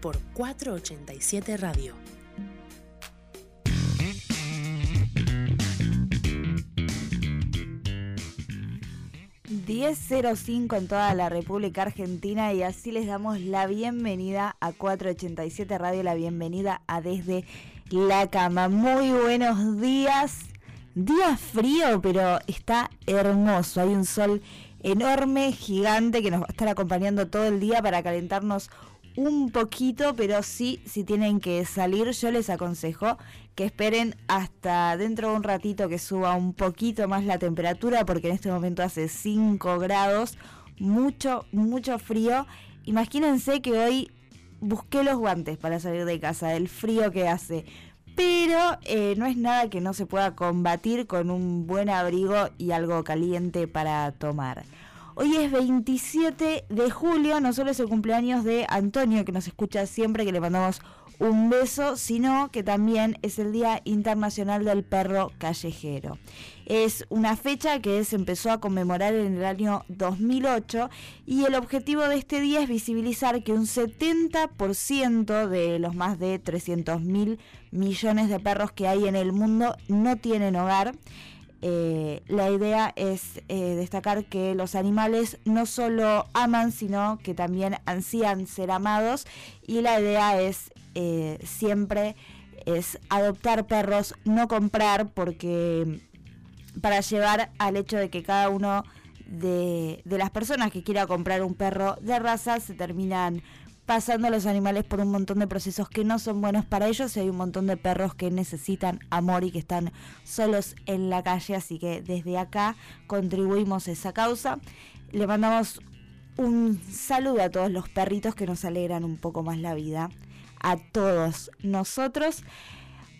por 487 Radio. 10.05 en toda la República Argentina y así les damos la bienvenida a 487 Radio, la bienvenida a Desde la Cama. Muy buenos días. Día frío, pero está hermoso. Hay un sol enorme, gigante, que nos va a estar acompañando todo el día para calentarnos un poquito, pero sí, si tienen que salir, yo les aconsejo que esperen hasta dentro de un ratito que suba un poquito más la temperatura, porque en este momento hace 5 grados, mucho, mucho frío. Imagínense que hoy busqué los guantes para salir de casa, del frío que hace. Pero eh, no es nada que no se pueda combatir con un buen abrigo y algo caliente para tomar. Hoy es 27 de julio, no solo es el cumpleaños de Antonio, que nos escucha siempre, que le mandamos un beso, sino que también es el Día Internacional del Perro Callejero. Es una fecha que se empezó a conmemorar en el año 2008 y el objetivo de este día es visibilizar que un 70% de los más de 300 mil millones de perros que hay en el mundo no tienen hogar. Eh, la idea es eh, destacar que los animales no solo aman, sino que también ansían ser amados y la idea es eh, siempre es adoptar perros, no comprar, porque para llevar al hecho de que cada uno de, de las personas que quiera comprar un perro de raza se terminan pasando a los animales por un montón de procesos que no son buenos para ellos y hay un montón de perros que necesitan amor y que están solos en la calle, así que desde acá contribuimos a esa causa. Le mandamos un saludo a todos los perritos que nos alegran un poco más la vida, a todos nosotros.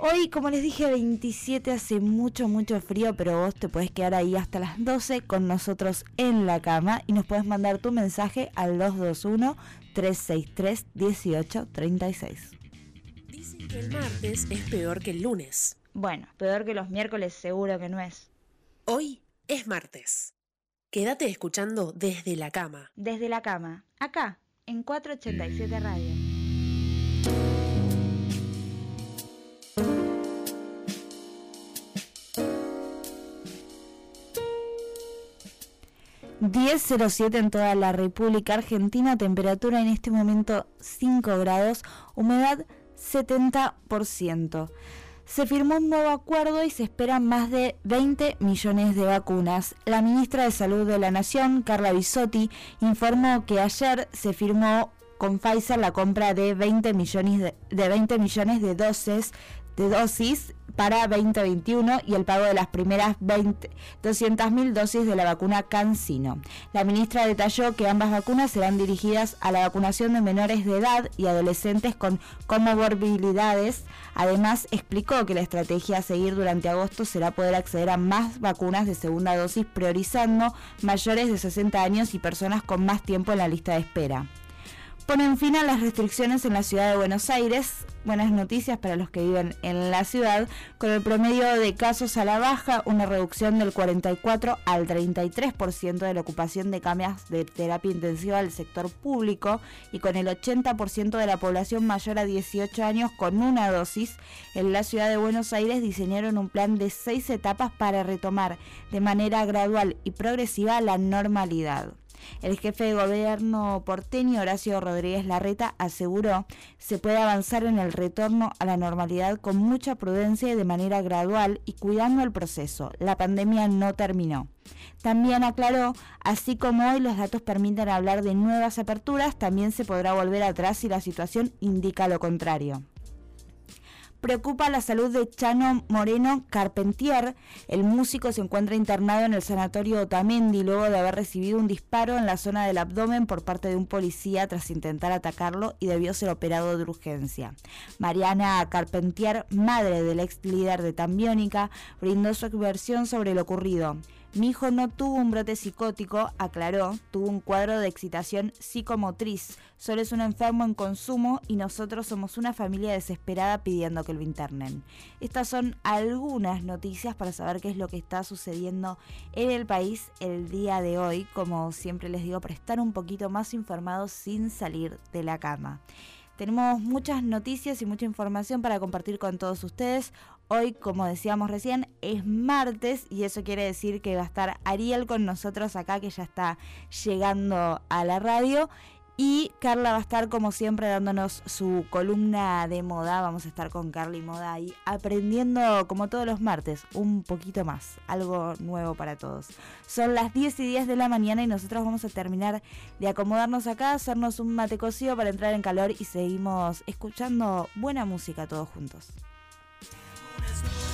Hoy, como les dije, 27 hace mucho, mucho frío, pero vos te puedes quedar ahí hasta las 12 con nosotros en la cama y nos puedes mandar tu mensaje al 221-363-1836. Dicen que el martes es peor que el lunes. Bueno, peor que los miércoles seguro que no es. Hoy es martes. Quédate escuchando desde la cama. Desde la cama, acá, en 487 Radio. 10.07 en toda la República Argentina, temperatura en este momento 5 grados, humedad 70%. Se firmó un nuevo acuerdo y se esperan más de 20 millones de vacunas. La ministra de Salud de la Nación, Carla Bisotti, informó que ayer se firmó con Pfizer la compra de 20 millones de, de 20 millones de dosis de dosis para 2021 y el pago de las primeras 200.000 dosis de la vacuna CanSino. La ministra detalló que ambas vacunas serán dirigidas a la vacunación de menores de edad y adolescentes con comorbilidades. Además, explicó que la estrategia a seguir durante agosto será poder acceder a más vacunas de segunda dosis priorizando mayores de 60 años y personas con más tiempo en la lista de espera ponen fin a las restricciones en la ciudad de Buenos Aires. Buenas noticias para los que viven en la ciudad, con el promedio de casos a la baja, una reducción del 44 al 33% de la ocupación de camas de terapia intensiva del sector público y con el 80% de la población mayor a 18 años con una dosis, en la ciudad de Buenos Aires diseñaron un plan de seis etapas para retomar de manera gradual y progresiva la normalidad. El jefe de gobierno porteño, Horacio Rodríguez Larreta, aseguró se puede avanzar en el retorno a la normalidad con mucha prudencia y de manera gradual y cuidando el proceso. La pandemia no terminó. También aclaró, así como hoy los datos permiten hablar de nuevas aperturas, también se podrá volver atrás si la situación indica lo contrario. Preocupa la salud de Chano Moreno Carpentier. El músico se encuentra internado en el sanatorio Otamendi luego de haber recibido un disparo en la zona del abdomen por parte de un policía tras intentar atacarlo y debió ser operado de urgencia. Mariana Carpentier, madre del ex líder de Tambiónica, brindó su versión sobre lo ocurrido. Mi hijo no tuvo un brote psicótico, aclaró, tuvo un cuadro de excitación psicomotriz. Solo es un enfermo en consumo y nosotros somos una familia desesperada pidiendo que lo internen. Estas son algunas noticias para saber qué es lo que está sucediendo en el país el día de hoy. Como siempre les digo, para estar un poquito más informados sin salir de la cama. Tenemos muchas noticias y mucha información para compartir con todos ustedes. Hoy, como decíamos recién, es martes y eso quiere decir que va a estar Ariel con nosotros acá, que ya está llegando a la radio. Y Carla va a estar como siempre dándonos su columna de moda. Vamos a estar con Carly Moda ahí aprendiendo como todos los martes un poquito más. Algo nuevo para todos. Son las 10 y 10 de la mañana y nosotros vamos a terminar de acomodarnos acá, hacernos un mate cocido para entrar en calor y seguimos escuchando buena música todos juntos. Se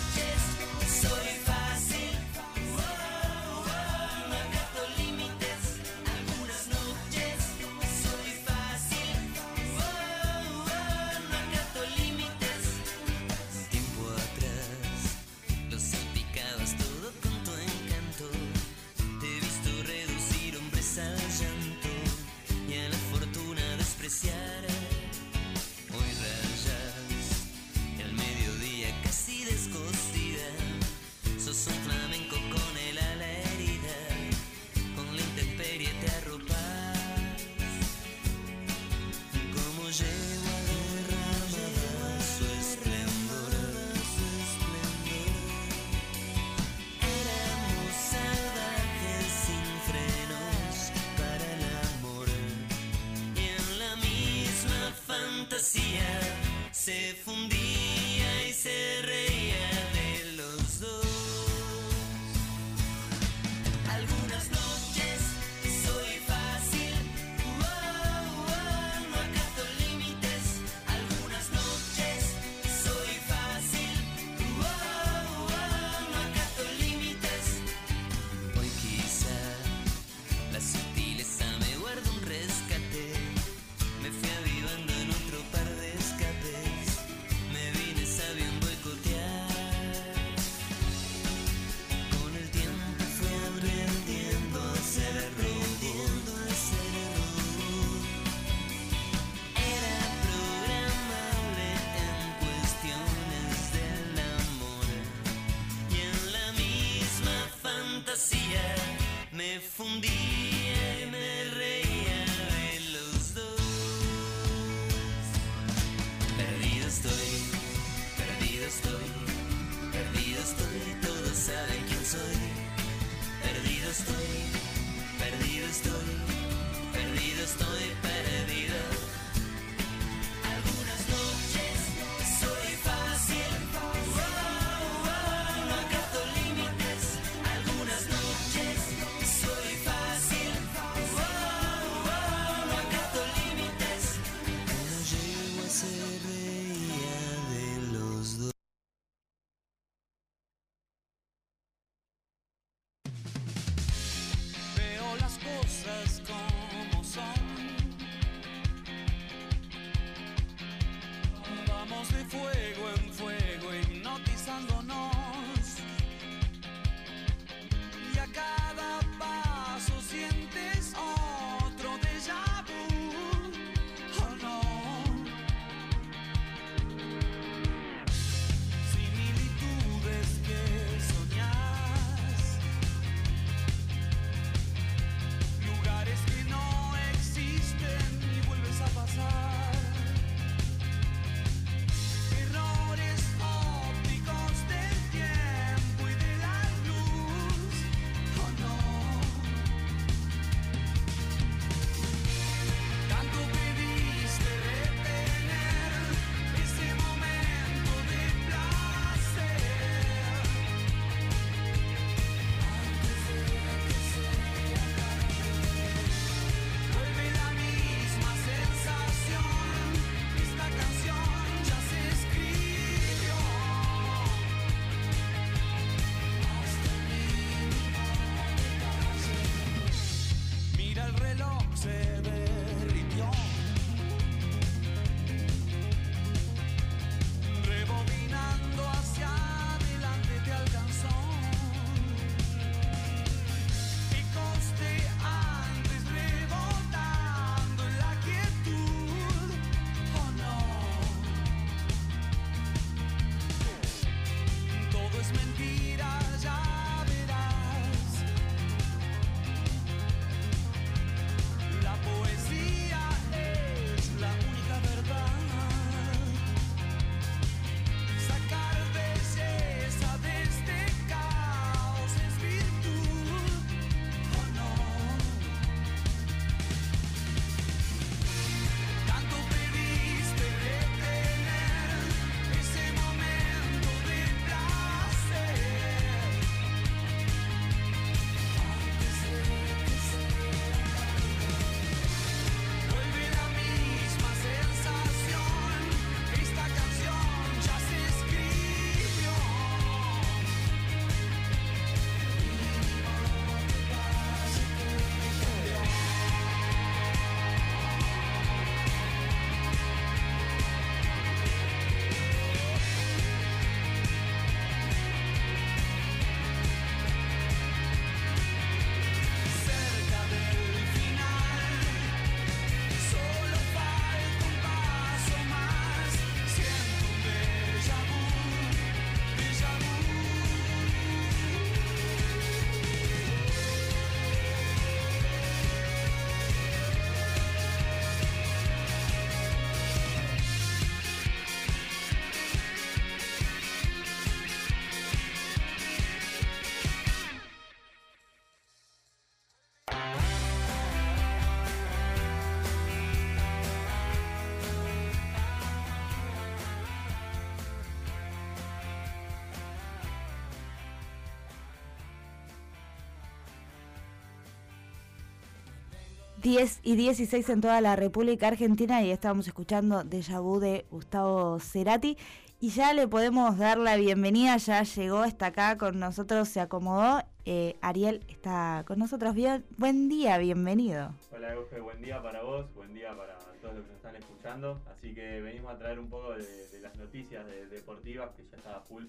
10 y 16 en toda la República Argentina y estábamos escuchando Deja Vu de Gustavo Cerati. Y ya le podemos dar la bienvenida, ya llegó, está acá con nosotros, se acomodó. Eh, Ariel está con nosotros. Bien, buen día, bienvenido. Hola Euge, buen día para vos, buen día para todos los que nos están escuchando. Así que venimos a traer un poco de, de las noticias de- deportivas que ya estaba full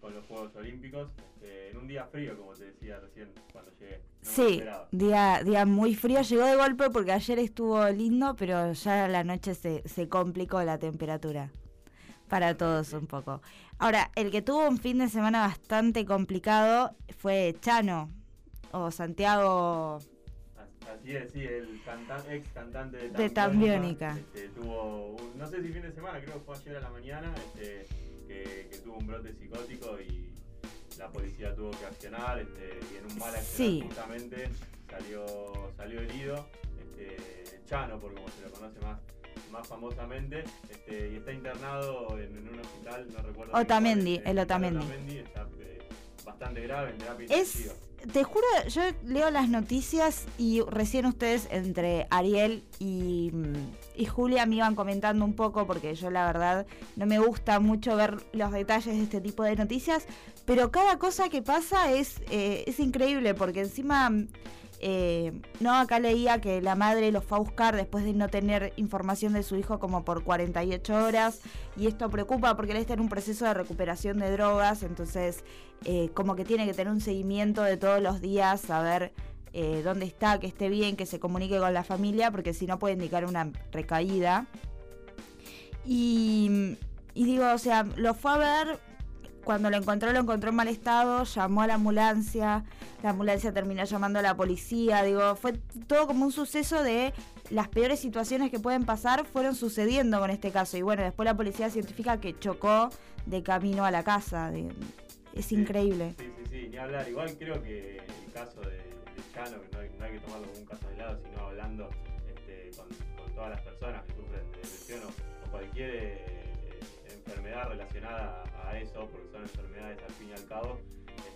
con los Juegos Olímpicos. Este, en un día frío, como te decía recién cuando llegué. No Sí, día, día muy frío, llegó de golpe porque ayer estuvo lindo, pero ya a la noche se, se complicó la temperatura. Para todos un poco. Ahora, el que tuvo un fin de semana bastante complicado fue Chano, o Santiago As- Así es, sí, el ex cantante de, De Tambiónica. este, tuvo, un- no sé si fin de semana, creo que fue ayer a la mañana, este, que, que tuvo un brote psicótico y la policía tuvo que accionar este, y en un mal accionar Sí. justamente salió, salió herido. Este, Chano, por como se lo conoce más, más famosamente, este, y está internado en, en un hospital, no recuerdo. Otamendi, cuál, el Otamendi. está eh, bastante grave en terapia Es, te juro, yo leo las noticias y recién ustedes entre Ariel y, mm, y Julia me iban comentando un poco porque yo la verdad no me gusta mucho ver los detalles de este tipo de noticias, pero cada cosa que pasa es, eh, es increíble porque encima... eh, no, acá leía que la madre lo fue a buscar después de no tener información de su hijo como por 48 horas y esto preocupa porque él está en un proceso de recuperación de drogas, entonces eh, como que tiene que tener un seguimiento de todos los días, saber eh, dónde está, que esté bien, que se comunique con la familia, porque si no puede indicar una recaída. Y, y digo, o sea, lo fue a ver, cuando lo encontró, lo encontró en mal estado, llamó a la ambulancia, la ambulancia terminó llamando a la policía, digo, fue todo como un suceso de las peores situaciones que pueden pasar fueron sucediendo con este caso. Y bueno, después la policía científica que chocó de camino a la casa. de- es Sí, increíble. Sí, sí, sí, ni hablar. Igual creo que el caso de, de Chano, que no hay, no hay que tomarlo como un caso aislado, sino hablando este, con, con todas las personas que sufren de depresión o, o cualquier eh, enfermedad relacionada a eso, porque son enfermedades al fin y al cabo,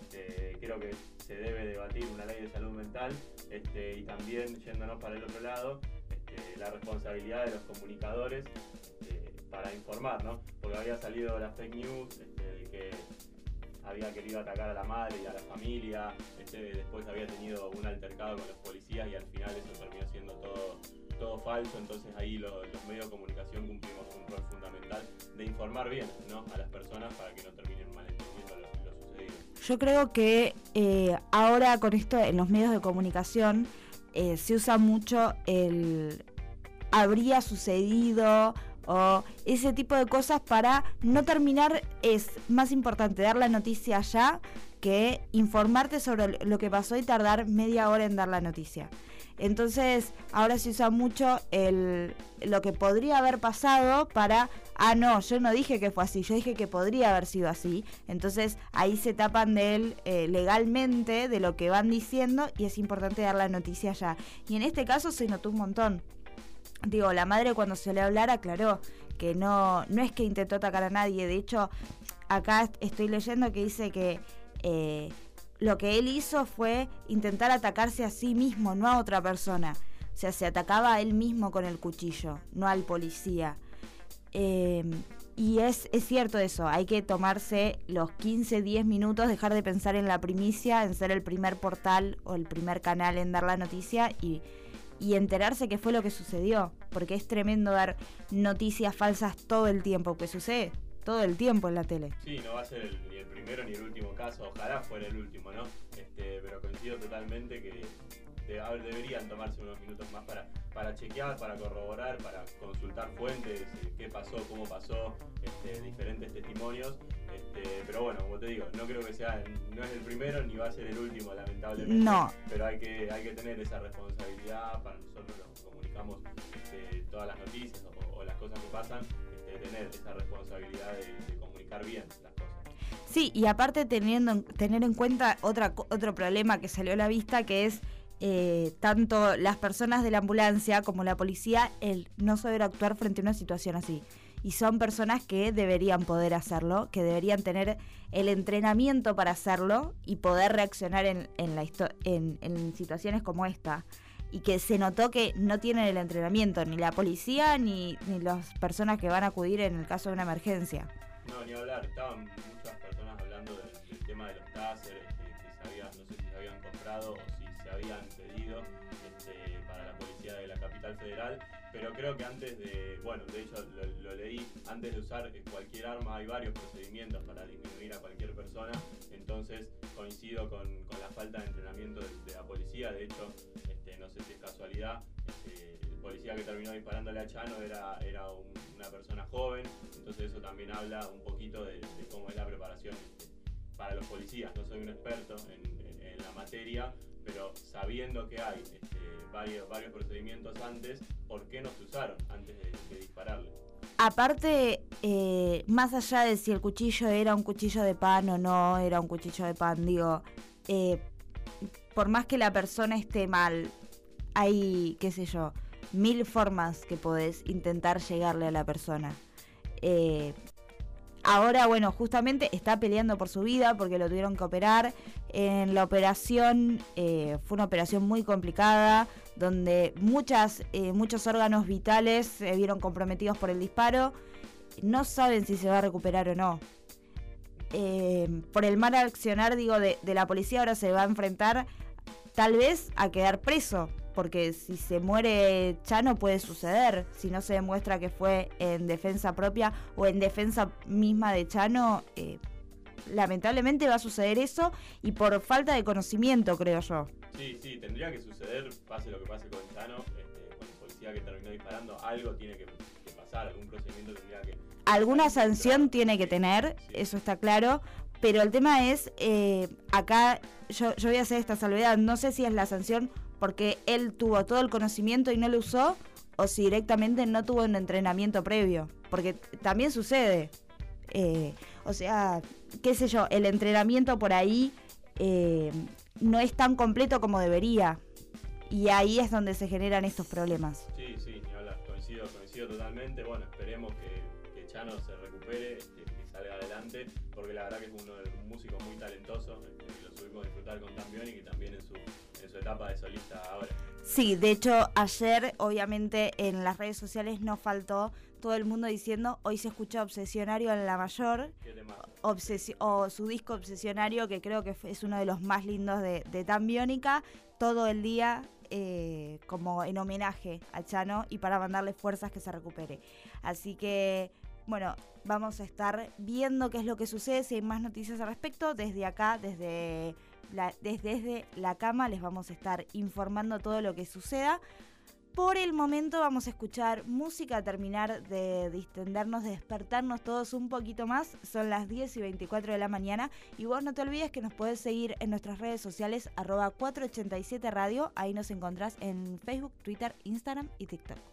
este, creo que se debe debatir una ley de salud mental este, y también yéndonos para el otro lado, este, la responsabilidad de los comunicadores para informar, ¿no? Porque había salido la fake news que había querido atacar a la madre y a la familia, después había tenido un altercado con los policías y al final eso terminó siendo todo, todo falso, entonces ahí lo- los medios de comunicación cumplimos un rol fundamental de informar bien ¿no? a las personas para que no terminen malentendiendo lo, lo sucedido. Yo creo que eh, ahora con esto en los medios de comunicación eh, se usa mucho el habría sucedido o ese tipo de cosas para no terminar es más importante dar la noticia ya que informarte sobre lo que pasó y tardar media hora en dar la noticia. Entonces, ahora se usa mucho el, lo que podría haber pasado para, ah, no, yo no dije que fue así, yo dije que podría haber sido así. Entonces, ahí se tapan de él eh, legalmente de lo que van diciendo y es importante dar la noticia ya. Y en este caso se notó un montón. Digo, la madre cuando se le hablara aclaró que no, no es que intentó atacar a nadie, de hecho, acá estoy leyendo que dice que eh, lo que él hizo fue intentar atacarse a sí mismo, no a otra persona. O sea, se atacaba a él mismo con el cuchillo, no al policía. Eh, y es, es cierto eso, hay que tomarse los 15, 10 minutos, dejar de pensar en la primicia, en ser el primer portal o el primer canal en dar la noticia y, y enterarse qué fue lo que sucedió. Porque es tremendo dar noticias falsas todo el tiempo, que sucede todo el tiempo en la tele. Sí, no va a ser el- el primero ni el último caso, ojalá fuera el último, ¿no? Este, pero coincido totalmente que de- a ver, deberían tomarse unos minutos más para, para chequear, para corroborar, para consultar fuentes, eh, qué pasó, cómo pasó, este, diferentes testimonios. Este, pero bueno, como te digo, no creo que sea, no es el primero ni va a ser el último, lamentablemente. No. Pero hay que, hay que tener esa responsabilidad para nosotros los que comunicamos este, todas las noticias o, o las cosas que pasan, este, tener esa responsabilidad de, de comunicar bien las. Sí, y aparte teniendo, en- tener en cuenta otra, otro problema que salió a la vista, que es eh, tanto las personas de la ambulancia como la policía, el no saber actuar frente a una situación así. Y son personas que deberían poder hacerlo, que deberían tener el entrenamiento para hacerlo y poder reaccionar en, en la en situaciones como esta. y que se notó que no tienen el entrenamiento, ni la policía ni, ni las personas que van a acudir en el caso de una emergencia. No, ni hablar, estaban muchas táseres, que, que no sé si se habían comprado o si se habían pedido este, para la policía de la capital federal, pero creo que antes de, bueno, de hecho lo, leí, antes de usar eh, cualquier arma hay varios procedimientos para disminuir a cualquier persona, entonces coincido con, la falta de entrenamiento de, la policía, de hecho, este, no sé si es casualidad, este, el policía que terminó disparándole a Chano era, era un- una persona joven, entonces eso también habla un poquito de, cómo es la preparación este, para los policías. No soy un experto en, la materia, pero sabiendo que hay este, varios, varios procedimientos antes, ¿por qué no se usaron antes de, de dispararle? Aparte, eh, más allá de si el cuchillo era un cuchillo de pan o no era un cuchillo de pan, digo, eh, por más que la persona esté mal, hay, qué sé yo, mil formas que podés intentar llegarle a la persona. Eh, ahora, bueno, justamente está peleando por su vida porque lo tuvieron que operar. En la operación eh, fue una operación muy complicada donde muchas, eh, muchos órganos vitales se vieron comprometidos por el disparo. No saben si se va a recuperar o no. Eh, por el mal accionar, digo, de, de la policía ahora se va a enfrentar tal vez a quedar preso. Porque si se muere Chano puede suceder. Si no se demuestra que fue en defensa propia o en defensa misma de Chano, eh, lamentablemente va a suceder eso. Y por falta de conocimiento, creo yo. Sí, sí, tendría que suceder, pase lo que pase con Chano, este, con el policía que terminó disparando, algo tiene que, que pasar, algún procedimiento tendría que... alguna sanción tiene que tener, sí. eso está claro, pero el tema es, eh, acá yo, yo voy a hacer esta salvedad, no sé si es la sanción porque él tuvo todo el conocimiento y no lo usó, o si directamente no tuvo un entrenamiento previo, porque también sucede. Eh, o sea, qué sé yo, el entrenamiento por ahí eh, no es tan completo como debería. Y ahí es donde se generan estos problemas. Sí, sí, coincido, coincido totalmente. Bueno, esperemos que, que Chano se recupere, este, que salga adelante, porque la verdad que es uno de los músicos muy talentosos, este, lo subimos a disfrutar con Tambión y que etapa de solista ahora. Sí, de hecho ayer obviamente en las redes sociales no faltó todo el mundo diciendo hoy se escucha Obsesionario en la mayor obsesi- o su disco Obsesionario que creo que es uno de los más lindos de, de Tan Biónica todo el día eh, como en homenaje a Chano y para mandarle fuerzas que se recupere. Así que bueno, vamos a estar viendo qué es lo que sucede, si hay más noticias al respecto. Desde acá, desde desde, la cama, les vamos a estar informando todo lo que suceda. Por el momento vamos a escuchar música, terminar de distendernos, de despertarnos todos un poquito más. Son las 10 y 24 de la mañana. Y vos no te olvides que nos podés seguir en nuestras redes sociales, arroba 487 Radio. Ahí nos encontrás en Facebook, Twitter, Instagram y TikTok.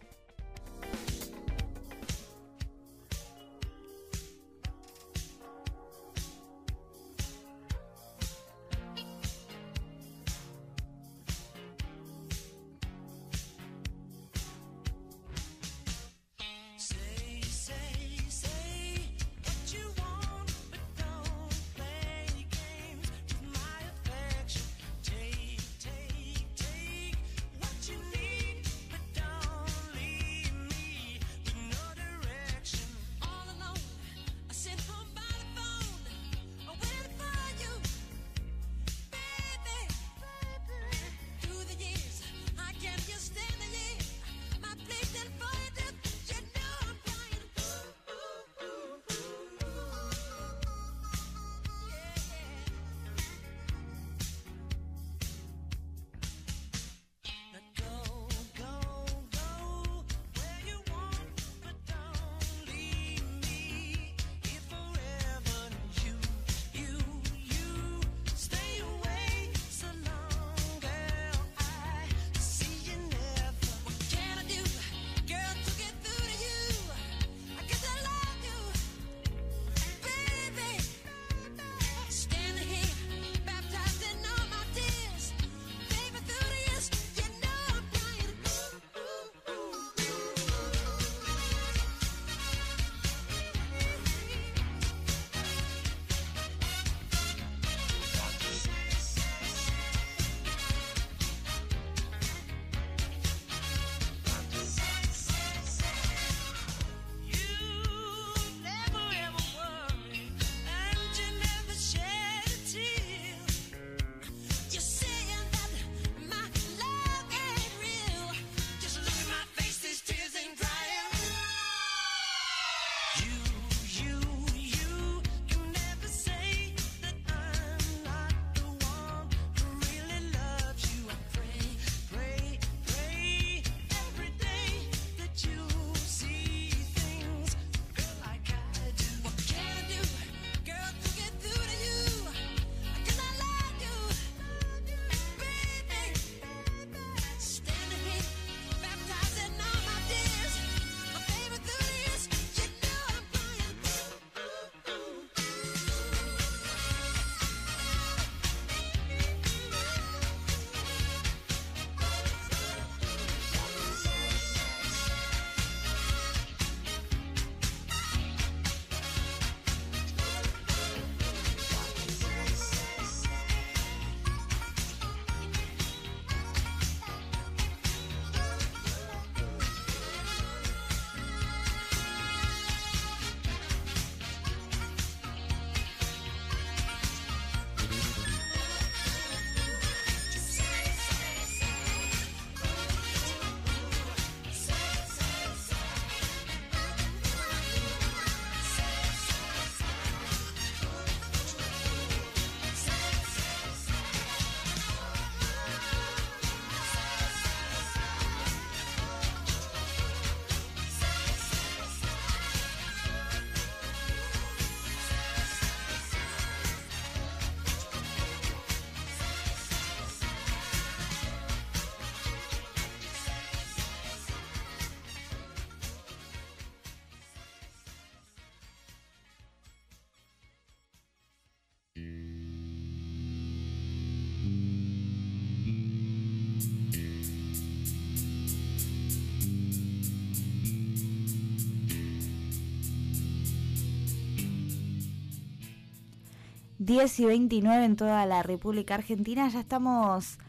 10 y 29 en toda la República Argentina. Ya estamos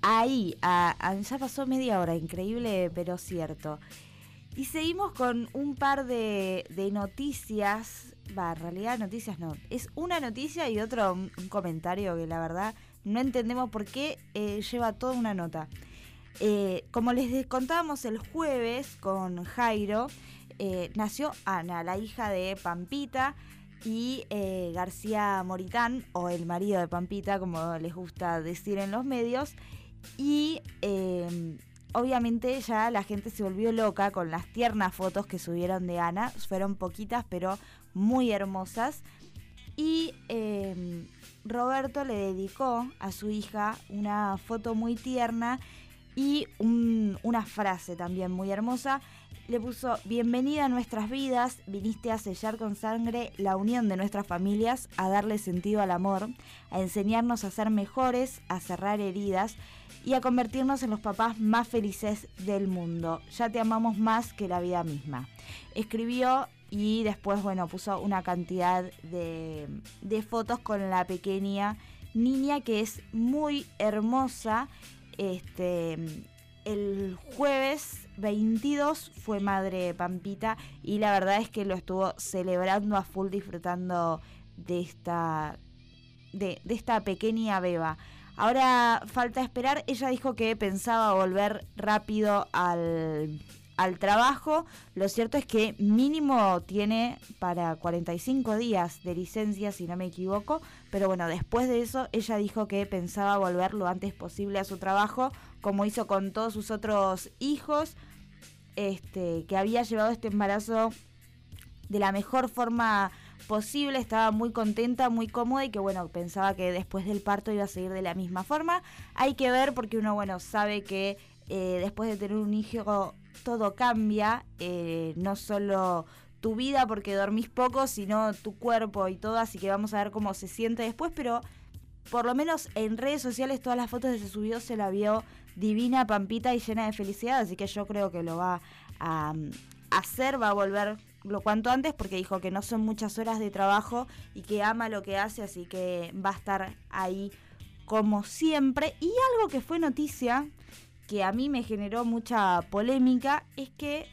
ahí, ya pasó media hora, increíble pero cierto. Y seguimos con un par de, noticias, va, en realidad noticias no, es una noticia y otro un, comentario que la verdad no entendemos por qué eh, lleva toda una nota. Eh, como les contábamos el jueves con Jairo, eh, nació Ana, la hija de Pampita y eh, García Moritán, o el marido de Pampita, como les gusta decir en los medios. Y eh, obviamente ya la gente se volvió loca con las tiernas fotos que subieron de Ana. Fueron poquitas, pero muy hermosas. Y eh, Roberto le dedicó a su hija una foto muy tierna y un- una frase también muy hermosa. Le puso, bienvenida a nuestras vidas, viniste a sellar con sangre la unión de nuestras familias, a darle sentido al amor, a enseñarnos a ser mejores, a cerrar heridas y a convertirnos en los papás más felices del mundo. Ya te amamos más que la vida misma. Escribió y después, bueno, puso una cantidad de, de fotos con la pequeña niña que es muy hermosa. Este, el jueves 22 fue madre Pampita y la verdad es que lo estuvo celebrando a full disfrutando de esta de, de esta pequeña beba. Ahora falta esperar, ella dijo que pensaba volver rápido al, al trabajo. Lo cierto es que mínimo tiene para 45 días de licencia, si no me equivoco. Pero bueno, después de eso, ella dijo que pensaba volver lo antes posible a su trabajo, como hizo con todos sus otros hijos, este, que había llevado este embarazo de la mejor forma posible, estaba muy contenta, muy cómoda y que bueno, pensaba que después del parto iba a seguir de la misma forma. Hay que ver porque uno, bueno, sabe que eh, después de tener un hijo todo cambia, eh, no solo tu vida porque dormís poco, sino tu cuerpo y todo, así que vamos a ver cómo se siente después, pero por lo menos en redes sociales todas las fotos que se subió se la vio divina, pampita y llena de felicidad, así que yo creo que lo va a um, hacer, va a volver lo cuanto antes porque dijo que no son muchas horas de trabajo y que ama lo que hace, así que va a estar ahí como siempre. Y algo que fue noticia, que a mí me generó mucha polémica, es que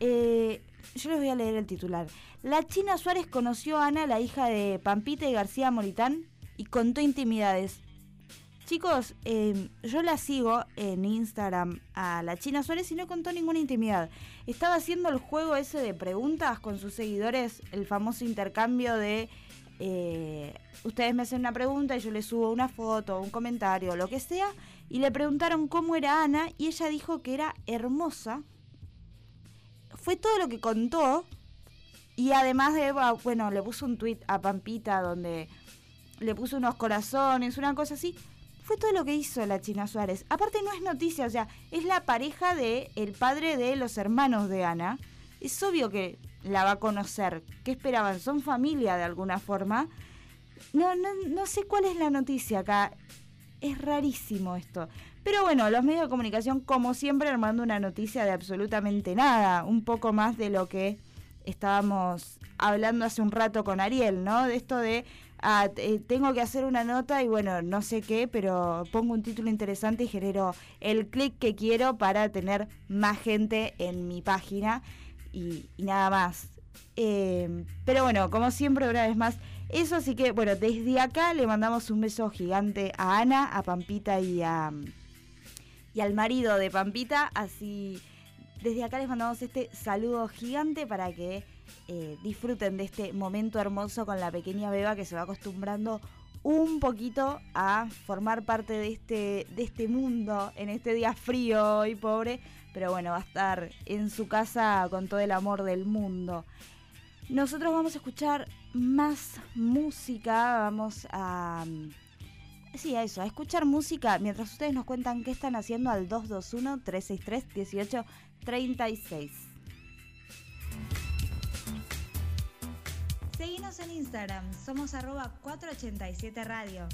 eh, yo les voy a leer el titular. La China Suárez conoció a Ana, la hija de Pampita y García Moritán, y contó intimidades. Chicos, eh, yo la sigo en Instagram a la China Suárez y no contó ninguna intimidad. Estaba haciendo el juego ese de preguntas con sus seguidores, el famoso intercambio de eh, ustedes me hacen una pregunta y yo les subo una foto, un comentario, lo que sea, y le preguntaron cómo era Ana y ella dijo que era hermosa. Fue todo lo que contó y además de, bueno, le puso un tweet a Pampita donde le puso unos corazones, una cosa así. Todo lo que hizo la China Suárez. Aparte no es noticia, o sea, es la pareja de el padre de los hermanos de Ana. Es obvio que la va a conocer. ¿Qué esperaban? Son familia de alguna forma. No, no, no sé cuál es la noticia acá. Es rarísimo esto. Pero bueno, los medios de comunicación, como siempre, armando una noticia de absolutamente nada. Un poco más de lo que estábamos hablando hace un rato con Ariel, ¿no? De esto de eh, tengo que hacer una nota y bueno, no sé qué, pero pongo un título interesante y genero el clic que quiero para tener más gente en mi página y, nada más. Eh, pero bueno, como siempre, una vez más, eso así que bueno, desde acá le mandamos un beso gigante a Ana, a Pampita y a y al marido de Pampita, así desde acá les mandamos este saludo gigante para que eh, disfruten de este momento hermoso con la pequeña beba que se va acostumbrando un poquito a formar parte de este, de este mundo en este día frío y pobre, pero bueno, va a estar en su casa con todo el amor del mundo. Nosotros vamos a escuchar más música, vamos a... Sí, a eso, a escuchar música mientras ustedes nos cuentan qué están haciendo al 221-363-1836. En Instagram, somos arroba 487 Radio.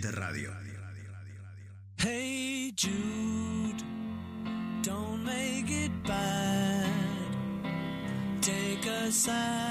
Radio. Hey Jude, don't make it bad. Take a side.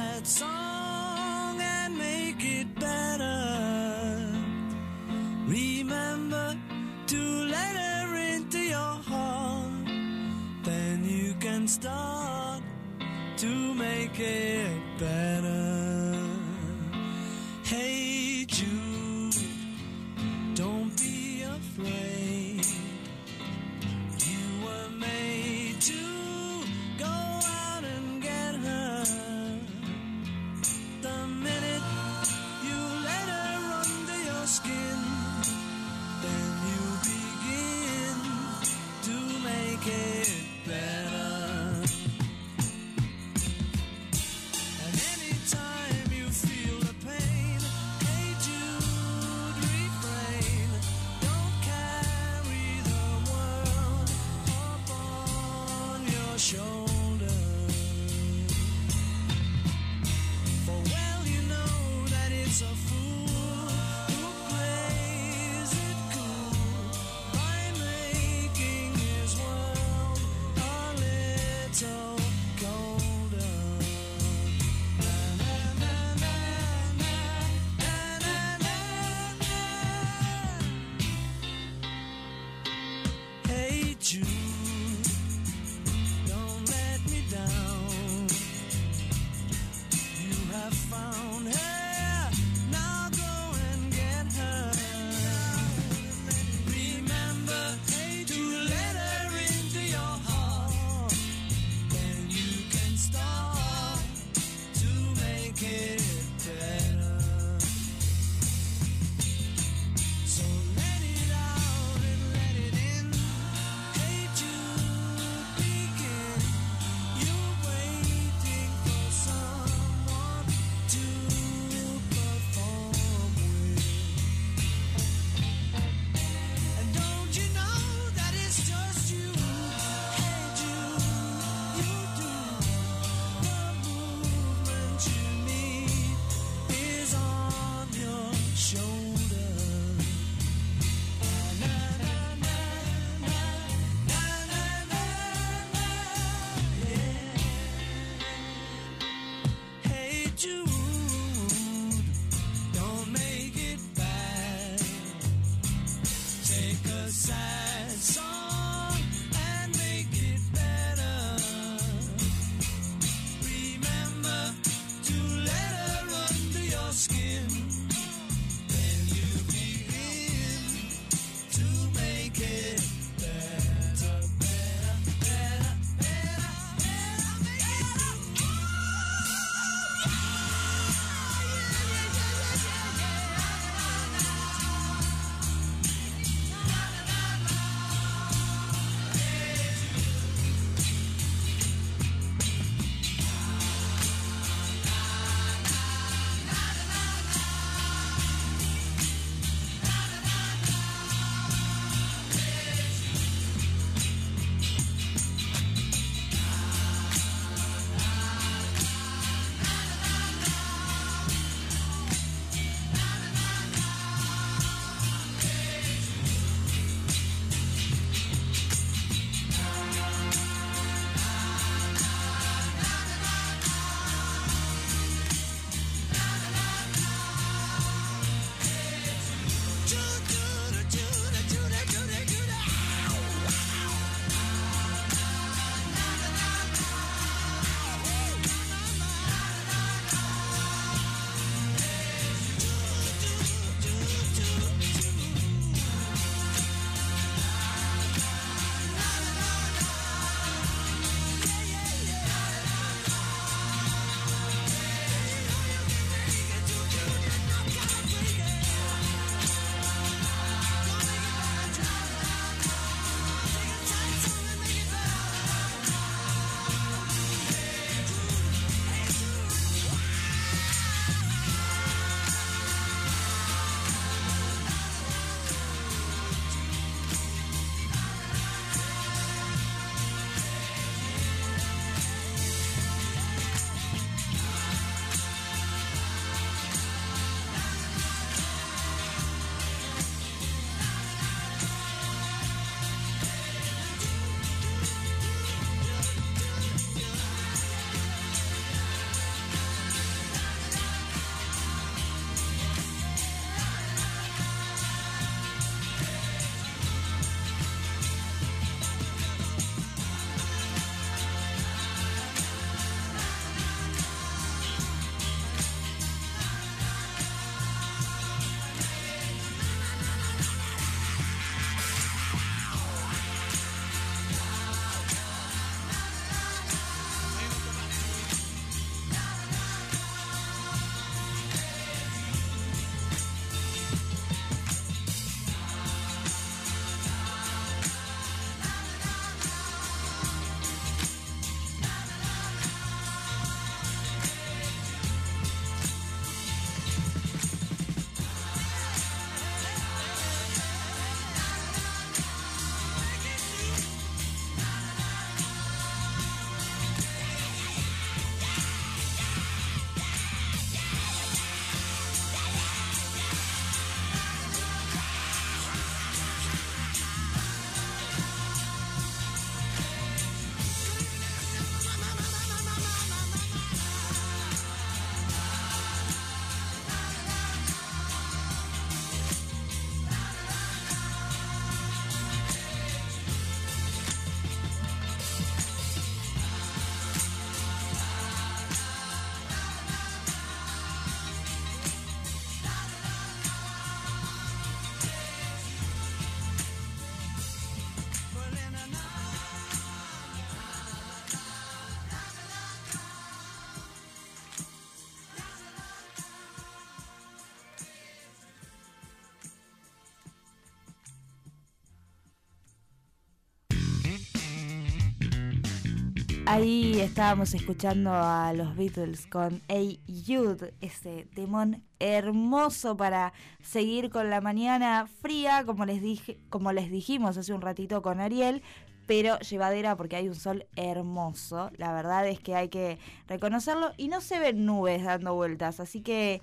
Ahí estábamos escuchando a los Beatles con Hey Jude, ese temón hermoso para seguir con la mañana fría, como les dije, como les dijimos hace un ratito con Ariel, pero llevadera porque hay un sol hermoso. La verdad es que hay que reconocerlo y no se ven nubes dando vueltas, así que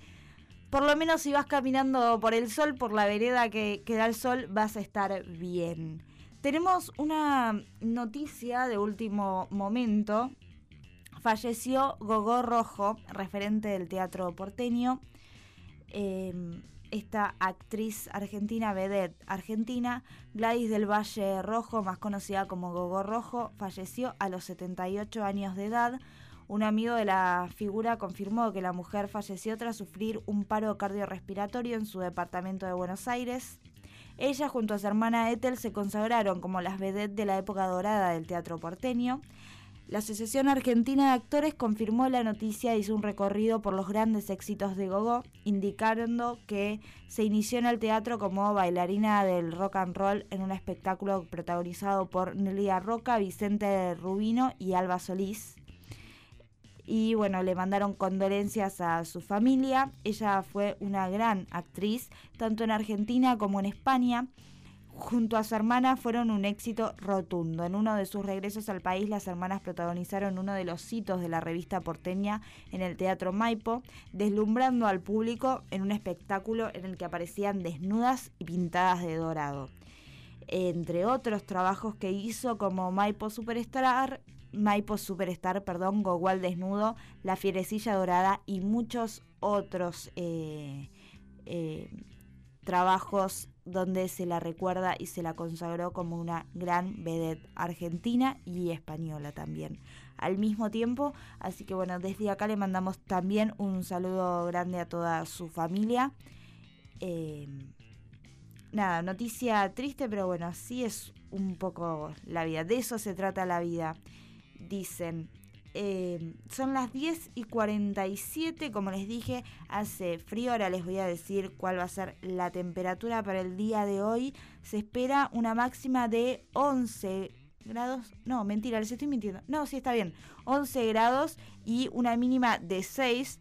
por lo menos si vas caminando por el sol, por la vereda que da el sol, vas a estar bien. Tenemos una noticia de último momento. Falleció Gogó Rojo, referente del teatro porteño. Eh, esta actriz argentina, vedette argentina, Gladys del Valle Rojo, más conocida como Gogó Rojo, falleció a los 78 años de edad. Un amigo de la figura confirmó que la mujer falleció tras sufrir un paro cardiorrespiratorio en su departamento de Buenos Aires. Ella junto a su hermana Ethel se consagraron como las vedettes de la época dorada del teatro porteño. La Asociación Argentina de Actores confirmó la noticia y hizo un recorrido por los grandes éxitos de Gogo, indicando que se inició en el teatro como bailarina del rock and roll en un espectáculo protagonizado por Nelia Roca, Vicente Rubino y Alba Solís. Y bueno, le mandaron condolencias a su familia. Ella fue una gran actriz, tanto en Argentina como en España junto a su hermana fueron un éxito rotundo. En uno de sus regresos al país, las hermanas protagonizaron uno de los hitos de la revista porteña en el Teatro Maipo, deslumbrando al público en un espectáculo en el que aparecían desnudas y pintadas de dorado. Entre otros trabajos que hizo como Maipo Superstar, Maipo Superstar, perdón, Gogual Desnudo, La Fierecilla Dorada y muchos otros eh, eh, trabajos donde se la recuerda y se la consagró como una gran vedette argentina y española también al mismo tiempo. Así que bueno, desde acá le mandamos también un saludo grande a toda su familia. Eh, nada, noticia triste, pero bueno, así es un poco la vida. De eso se trata la vida. Dicen, eh, son las 10 y 47, como les dije, hace frío. Ahora les voy a decir cuál va a ser la temperatura para el día de hoy. Se espera una máxima de 11 grados. No, mentira, les estoy mintiendo. No, sí está bien. 11 grados y una mínima de 6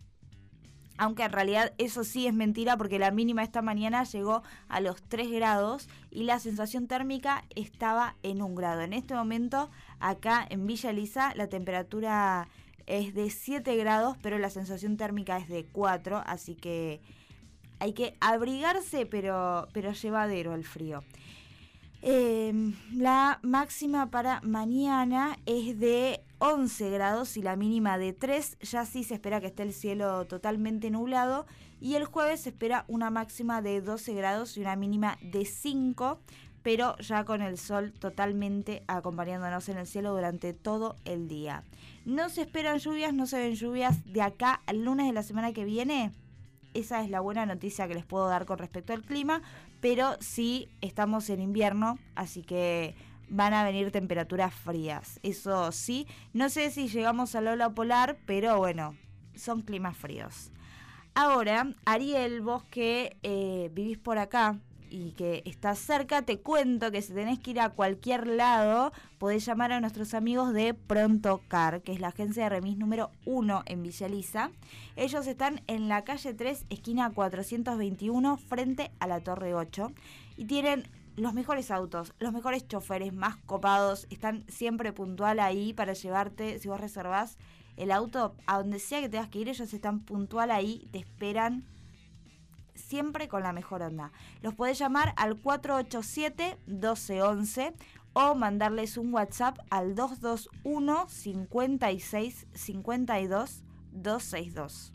aunque en realidad eso sí es mentira porque la mínima esta mañana llegó a los 3 grados y la sensación térmica estaba en 1 grado. En este momento acá en Villa Elisa la temperatura es de 7 grados pero la sensación térmica es de 4, así que hay que abrigarse pero, pero llevadero el frío. Em, la máxima para mañana es de 11 grados y la mínima de 3. Ya sí se espera que esté el cielo totalmente nublado. Y el jueves se espera una máxima de 12 grados y una mínima de 5. Pero ya con el sol totalmente acompañándonos en el cielo durante todo el día. No se esperan lluvias, no se ven lluvias de acá al lunes de la semana que viene. Esa es la buena noticia que les puedo dar con respecto al clima, pero sí estamos en invierno, así que van a venir temperaturas frías. Eso sí, no sé si llegamos al ola polar, pero bueno, son climas fríos. Ahora, Ariel, vos que eh, vivís por acá, y que estás cerca, te cuento que si tenés que ir a cualquier lado, podés llamar a nuestros amigos de Pronto Car, que es la agencia de remis número 1 en Villa Elisa. Ellos están en la calle 3, esquina 421, frente a la Torre 8, y tienen los mejores autos, los mejores choferes más copados, están siempre puntual ahí para llevarte, si vos reservás el auto, a donde sea que tengas que ir, ellos están puntual ahí, te esperan siempre con la mejor onda. Los podés llamar al 487-1211 o mandarles un WhatsApp al 221 56 52 262.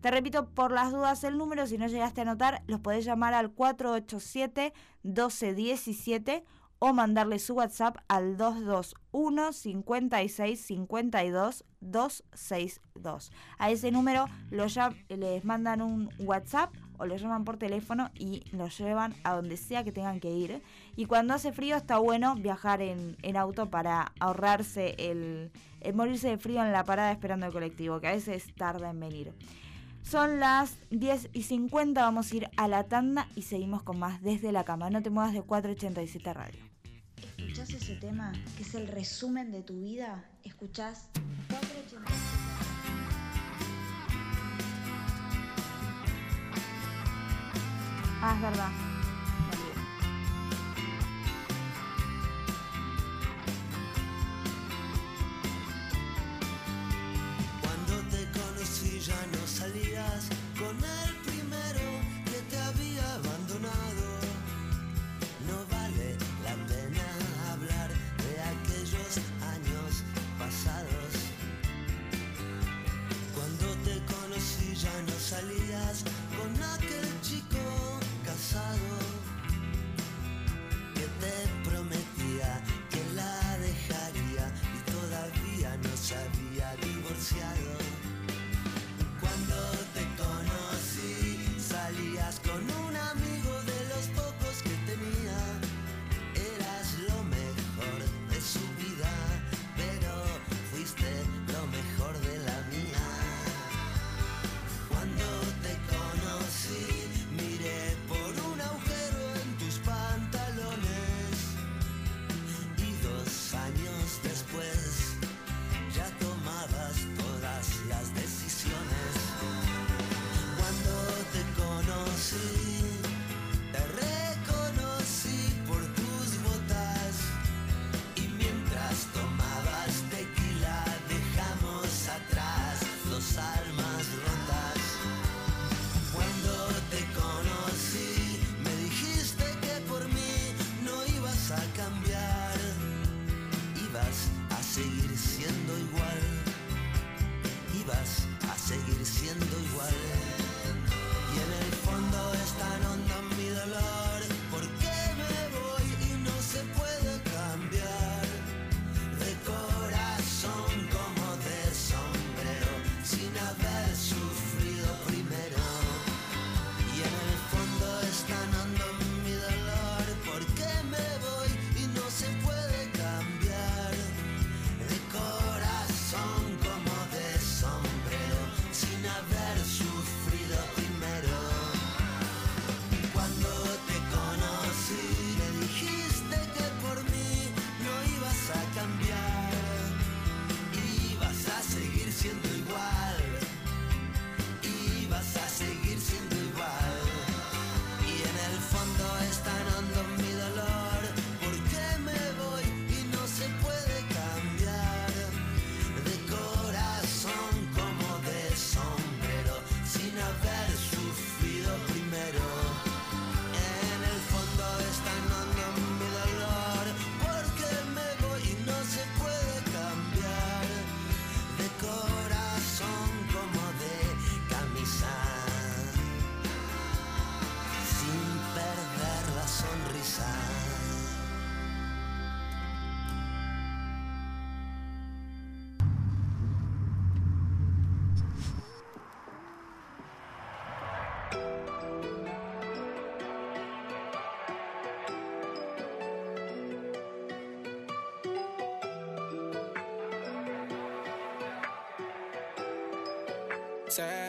Te repito por las dudas el número, si no llegaste a anotar, los podés llamar al 487 1217 o mandarle su WhatsApp al 221 56 52 262. A ese número les mandan un WhatsApp o lo llaman por teléfono y los llevan a donde sea que tengan que ir. Y cuando hace frío está bueno viajar en, auto para ahorrarse el, morirse de frío en la parada esperando el colectivo, que a veces tarda en venir. Son las 10 y 50, vamos a ir a la tanda y seguimos con más desde la cama. No te muevas de 487 Radio. escuchás ese tema, que es el resumen de tu vida, escuchás 487. Ah, es verdad. Cuando te conocí ya no salías con el primero que te había abandonado. No vale la pena hablar de aquellos años pasados. Cuando te conocí ya no salías pasado.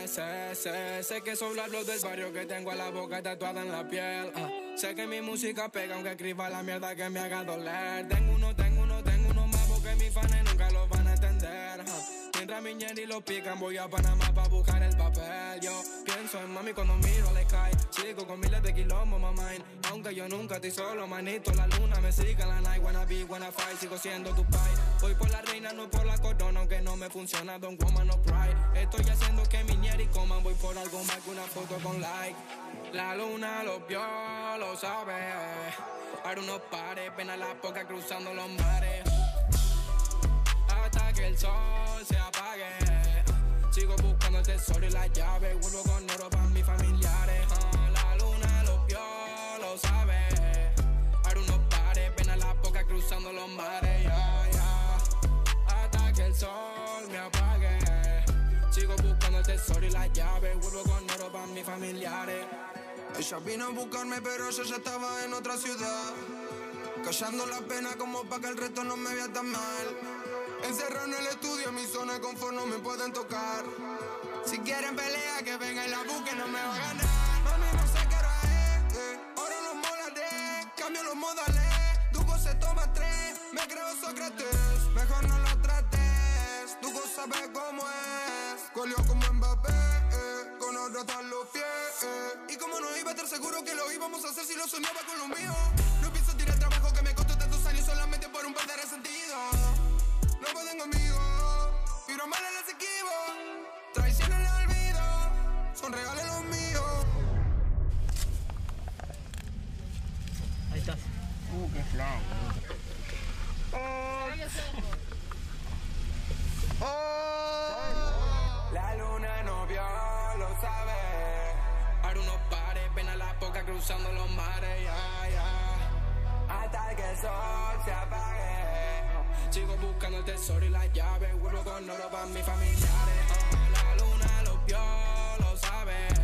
Sé, sé, sé, que solo hablo del barrio que tengo a la boca tatuada en la piel. ah. Sé que mi música pega aunque escriba la mierda que me haga doler. Tengo uno, tengo uno, tengo uno más porque mis fans nunca lo van a entender. ah. Mientras mi ñeri lo pican, voy a Panamá para buscar el papel. Yo pienso en mami cuando miro al sky. Sigo con miles de kilómetros, mamá. Aunque yo nunca estoy solo, manito. La luna me sigue la night. Wanna be, wanna fight. Sigo siendo tu pai. Voy por la reina, no por la corona. Aunque no me funciona, don't woman no pride. Estoy haciendo que mi ñeri coman. Voy por algo más que una foto con like. La luna lo vio, lo sabe. Ahora unos pares, pena la poca cruzando los mares hasta que el sol se apague. Sigo buscando el tesoro y la llave. Vuelvo con oro para mis familiares. Ella vino a buscarme, pero yo ya estaba en otra ciudad. Callando la pena como para que el resto no me vea tan mal. Encerrado en el estudio, en mi zona de confort no me pueden tocar. Si quieren pelea, que venga y la busquen, no me va a ganar. Mami, no sé qué hora es. eh. Ahora los molaré, cambio los modales. Dugo se toma tres. nuevo Sócrates. Mejor no lo trates, tú sabes cómo es. Colió como Mbappé, eh, con otro están los pies. Eh. Y como no iba a estar seguro que lo íbamos a hacer si lo soñaba con lo mío. No pienso tirar trabajo que me costó tantos años solamente por un par de resentidos. No pueden conmigo, vibro mal en el esquivo. Traición en el olvido, son regalos los míos. Ahí estás. Uh, qué flau. La luna no vio, cruzando los mares, ya, ya. Hasta que el sol se apague. Sigo buscando el tesoro y la llave. Vuelvo con oro para mis familiares. Oh, la luna lo vio, lo sabe.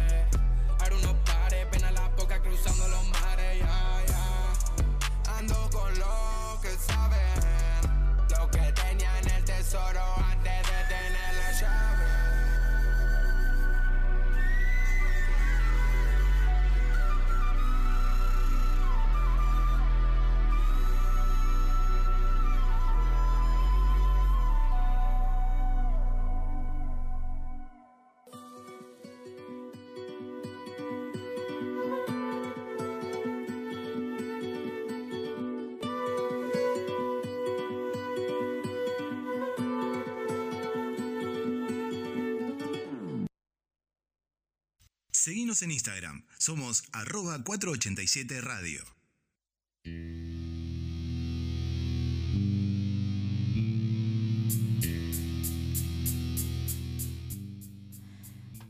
En Instagram. Somos arroba 487 Radio.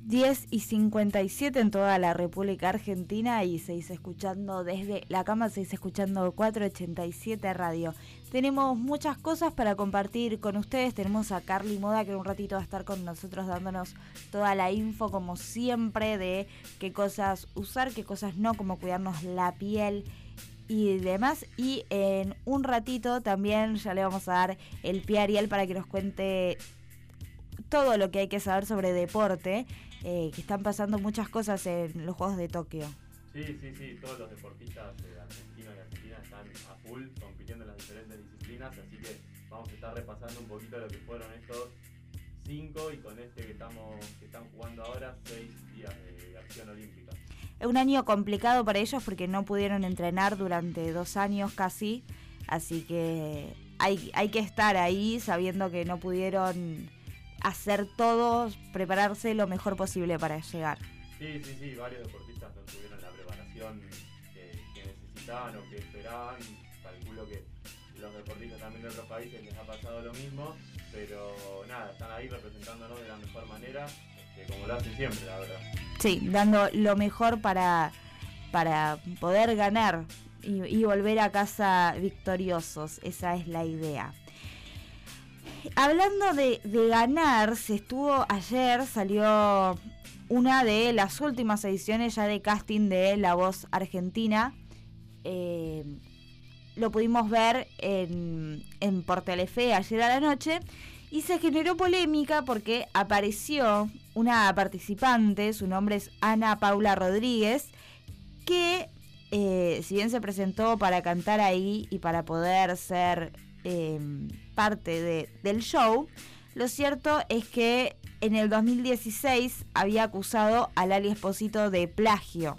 Diez y 57 en toda la República Argentina y seguís escuchando desde la cama, seguís escuchando 487 Radio. Tenemos muchas cosas para compartir con ustedes. Tenemos a Carly Moda que un ratito va a estar con nosotros dándonos toda la info como siempre de qué cosas usar, qué cosas no, cómo cuidarnos la piel y demás. Y en un ratito también ya le vamos a dar el pie a Ariel para que nos cuente todo lo que hay que saber sobre deporte, eh, que están pasando muchas cosas en los Juegos de Tokio. Sí, sí, sí, todos los deportistas eh, full compitiendo en las diferentes disciplinas, así que vamos a estar repasando un poquito lo que fueron estos cinco y con este que estamos que están jugando ahora seis días de acción olímpica. Es un año complicado para ellos porque no pudieron entrenar durante dos años casi, así que hay, hay que estar ahí sabiendo que no pudieron hacer todo, prepararse lo mejor posible para llegar. Sí, sí, sí, varios deportistas no tuvieron la preparación que, que necesitaban o que esperaban. También de otros países les ha pasado lo mismo, pero nada, están ahí representándonos de la mejor manera, este, como lo hacen siempre, la verdad. Sí, dando lo mejor para, para poder ganar y, volver a casa victoriosos. Esa es la idea. Hablando de, de ganar, se estuvo ayer, salió una de las últimas ediciones ya de casting de La Voz Argentina. Eh, lo pudimos ver en, en por Telefe ayer a la noche y se generó polémica porque apareció una participante, su nombre es Ana Paula Rodríguez, que eh, si bien se presentó para cantar ahí y para poder ser eh, parte de- del show, lo cierto es que en el 2016 había acusado a Lali Esposito de plagio,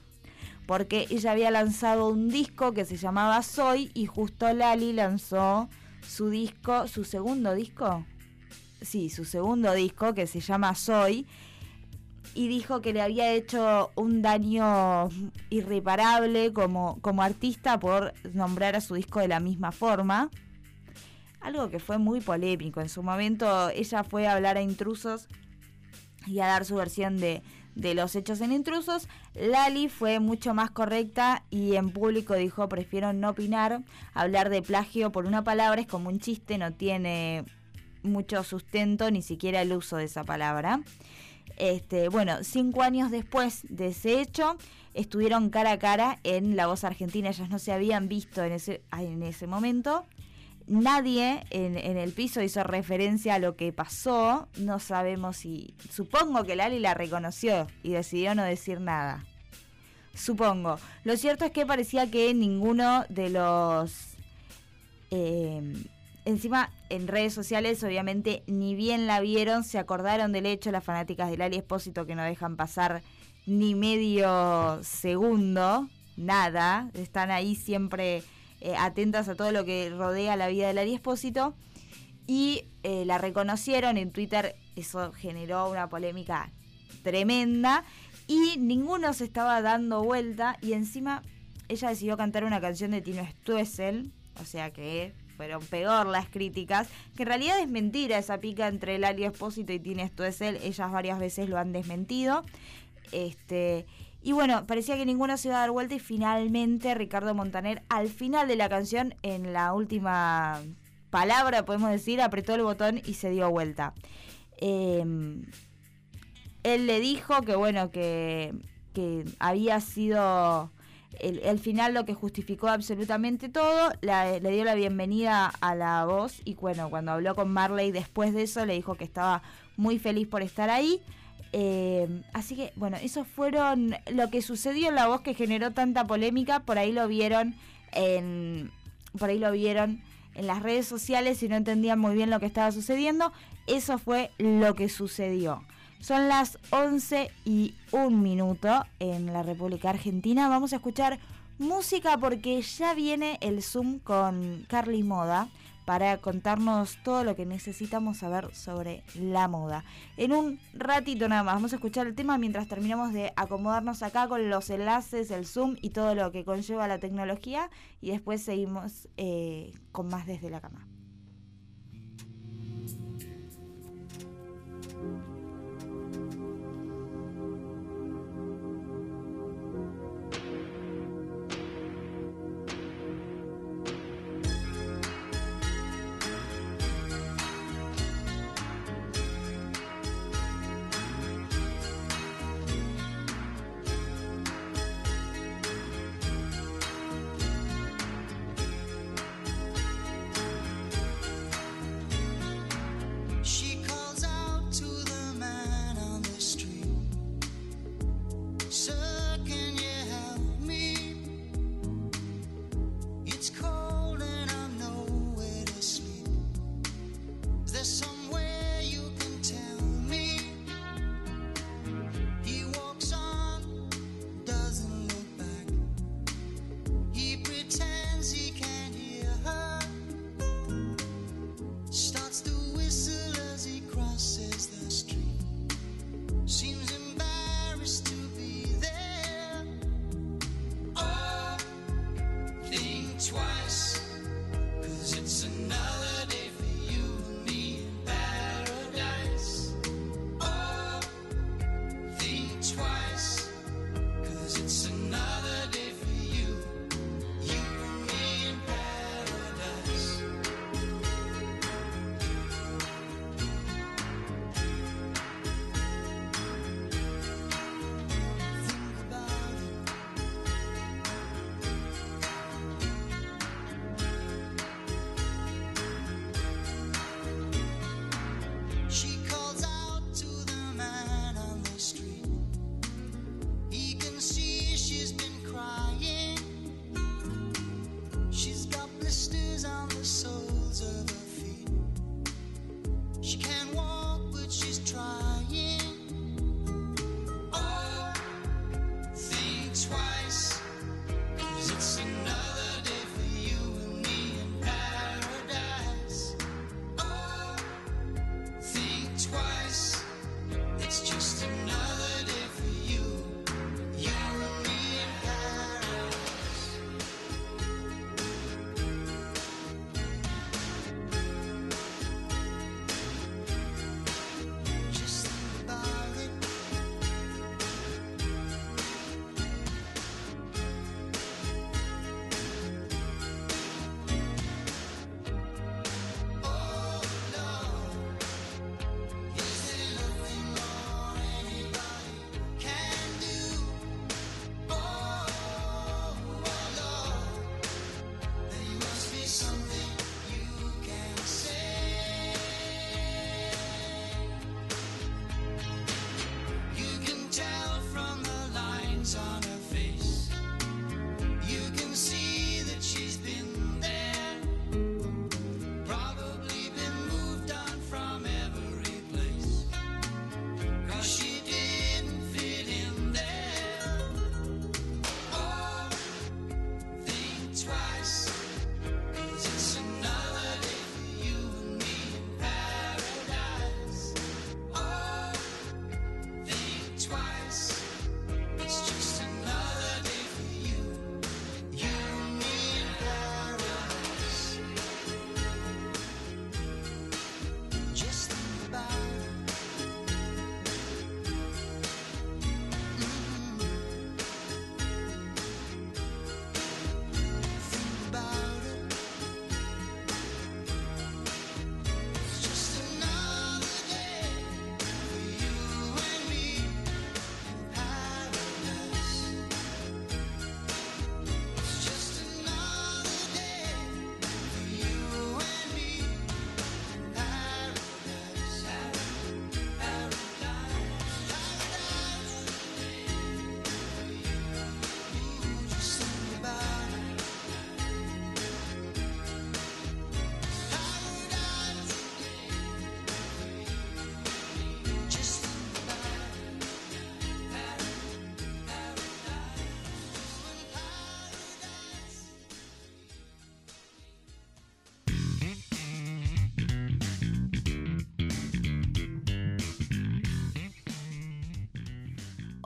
porque ella había lanzado un disco que se llamaba Soy y justo Lali lanzó su disco, su segundo disco, sí, su segundo disco que se llama Soy y dijo que le había hecho un daño irreparable como, como artista por nombrar a su disco de la misma forma. Algo que fue muy polémico. En su momento ella fue a hablar a intrusos y a dar su versión de, de los hechos en intrusos. Lali fue mucho más correcta y en público dijo prefiero no opinar. Hablar de plagio por una palabra es como un chiste, no tiene mucho sustento, ni siquiera el uso de esa palabra. Este, bueno, cinco años después de ese hecho, estuvieron cara a cara en La Voz Argentina. Ellas no se habían visto en ese, en ese momento. Nadie en, en el piso hizo referencia a lo que pasó. No sabemos si. Supongo que Lali la reconoció y decidió no decir nada. Supongo. Lo cierto es que parecía que ninguno de los eh, Encima, en redes sociales, obviamente, ni bien la vieron, se acordaron del hecho las fanáticas del Ali Espósito que no dejan pasar ni medio segundo, nada, están ahí siempre eh, atentas a todo lo que rodea la vida del Ali Espósito. Y eh, la reconocieron en Twitter, eso generó una polémica tremenda. Y ninguno se estaba dando vuelta. Y encima ella decidió cantar una canción de Tino Stuessel, o sea que fueron peor las críticas, que en realidad es mentira esa pica entre Lali Espósito y Tino Stuessel, ellas varias veces lo han desmentido. Este, y bueno, parecía que ninguno se iba a dar vuelta y finalmente Ricardo Montaner al final de la canción, en la última palabra, podemos decir, apretó el botón y se dio vuelta. Em, él le dijo que bueno, que, que había sido el, final lo que justificó absolutamente todo, le dio la bienvenida a la voz y bueno, cuando habló con Marley después de eso le dijo que estaba muy feliz por estar ahí. Em, así que bueno, eso fueron lo que sucedió en la voz que generó tanta polémica, por ahí lo vieron en por ahí lo vieron en las redes sociales y no entendían muy bien lo que estaba sucediendo. Eso fue lo que sucedió. Son las 11 y un minuto en la República Argentina. Vamos a escuchar música porque ya viene el Zoom con Carly Moda para contarnos todo lo que necesitamos saber sobre la moda. En un ratito nada más vamos a escuchar el tema mientras terminamos de acomodarnos acá con los enlaces, el Zoom y todo lo que conlleva la tecnología y después seguimos eh, con más desde la cama.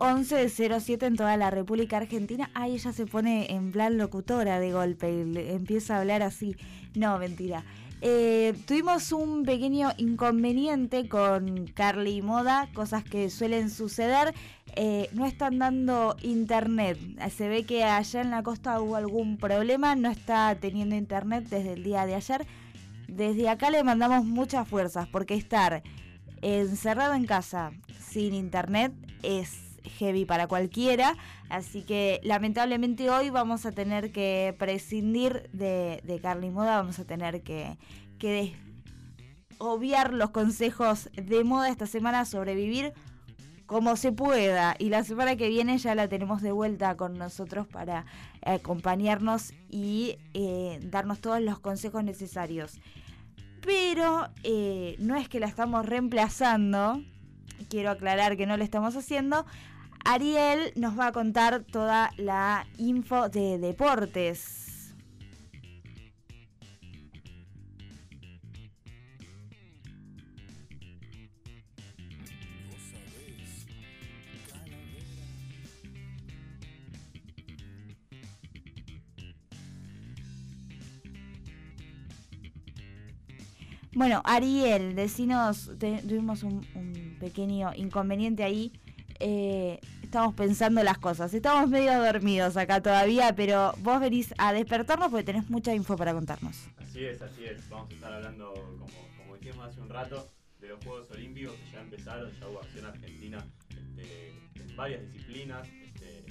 1107 en toda la República Argentina. Ahí ella se pone en plan locutora de golpe y empieza a hablar así. No, mentira. Eh, tuvimos un pequeño inconveniente con Carly Moda, cosas que suelen suceder. Eh, no están dando internet. Se ve que allá en la costa hubo algún problema, no está teniendo internet desde el día de ayer. Desde acá le mandamos muchas fuerzas porque estar encerrado en casa sin internet es heavy para cualquiera. Así que lamentablemente hoy vamos a tener que prescindir de, de Carly Moda, vamos a tener que, que obviar los consejos de moda esta semana, sobrevivir como se pueda. Y la semana que viene ya la tenemos de vuelta con nosotros para acompañarnos y eh, darnos todos los consejos necesarios. Pero eh, no es que la estamos reemplazando, quiero aclarar que no lo estamos haciendo. Ariel nos va a contar toda la info de deportes. Bueno, Ariel, decinos, tuvimos un pequeño inconveniente ahí. Eh, estamos pensando las cosas. Estamos medio dormidos acá todavía, pero vos venís a despertarnos porque tenés mucha info para contarnos. Así es, así es. Vamos a estar hablando, como, como dijimos hace un rato, de los Juegos Olímpicos que ya empezaron, ya hubo acción argentina este, en varias disciplinas. Este,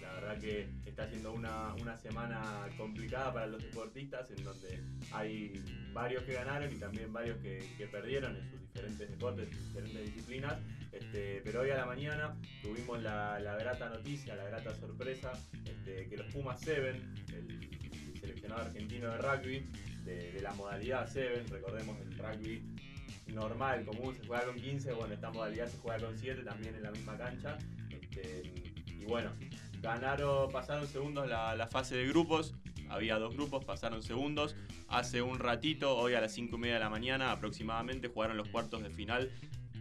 la verdad que está siendo una, una semana complicada para los deportistas, en donde hay varios que ganaron y también varios que, perdieron en sus diferentes deportes, sus diferentes disciplinas. Este, pero hoy a la mañana tuvimos la, la grata noticia, la grata sorpresa, este, que los Pumas 7, el seleccionado argentino de rugby, de, la modalidad 7, recordemos el rugby normal, común, se juega con 15, bueno, esta modalidad se juega con 7 también en la misma cancha. Este, y bueno, ganaron, pasaron segundos la, fase de grupos, había dos grupos, pasaron segundos. Hace un ratito, hoy a las 5 y media de la mañana aproximadamente, jugaron los cuartos de final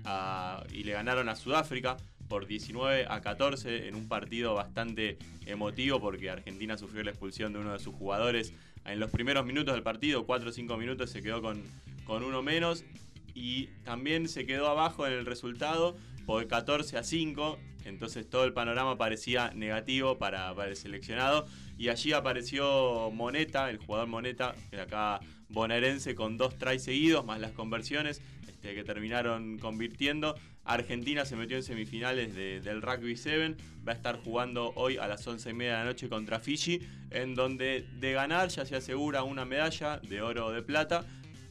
a- y le ganaron a Sudáfrica por 19 a 14 en un partido bastante emotivo porque Argentina sufrió la expulsión de uno de sus jugadores en los primeros minutos del partido, 4 o 5 minutos se quedó con, con uno menos. Y también se quedó abajo en el resultado por 14 a 5, entonces todo el panorama parecía negativo para, el seleccionado. Y allí apareció Moneta, el jugador Moneta, que acá bonaerense con dos tries seguidos más las conversiones este, que terminaron convirtiendo. Argentina se metió en semifinales de- del Rugby 7, va a estar jugando hoy a las 11 y media de la noche contra Fiji, en donde de ganar ya se asegura una medalla de oro o de plata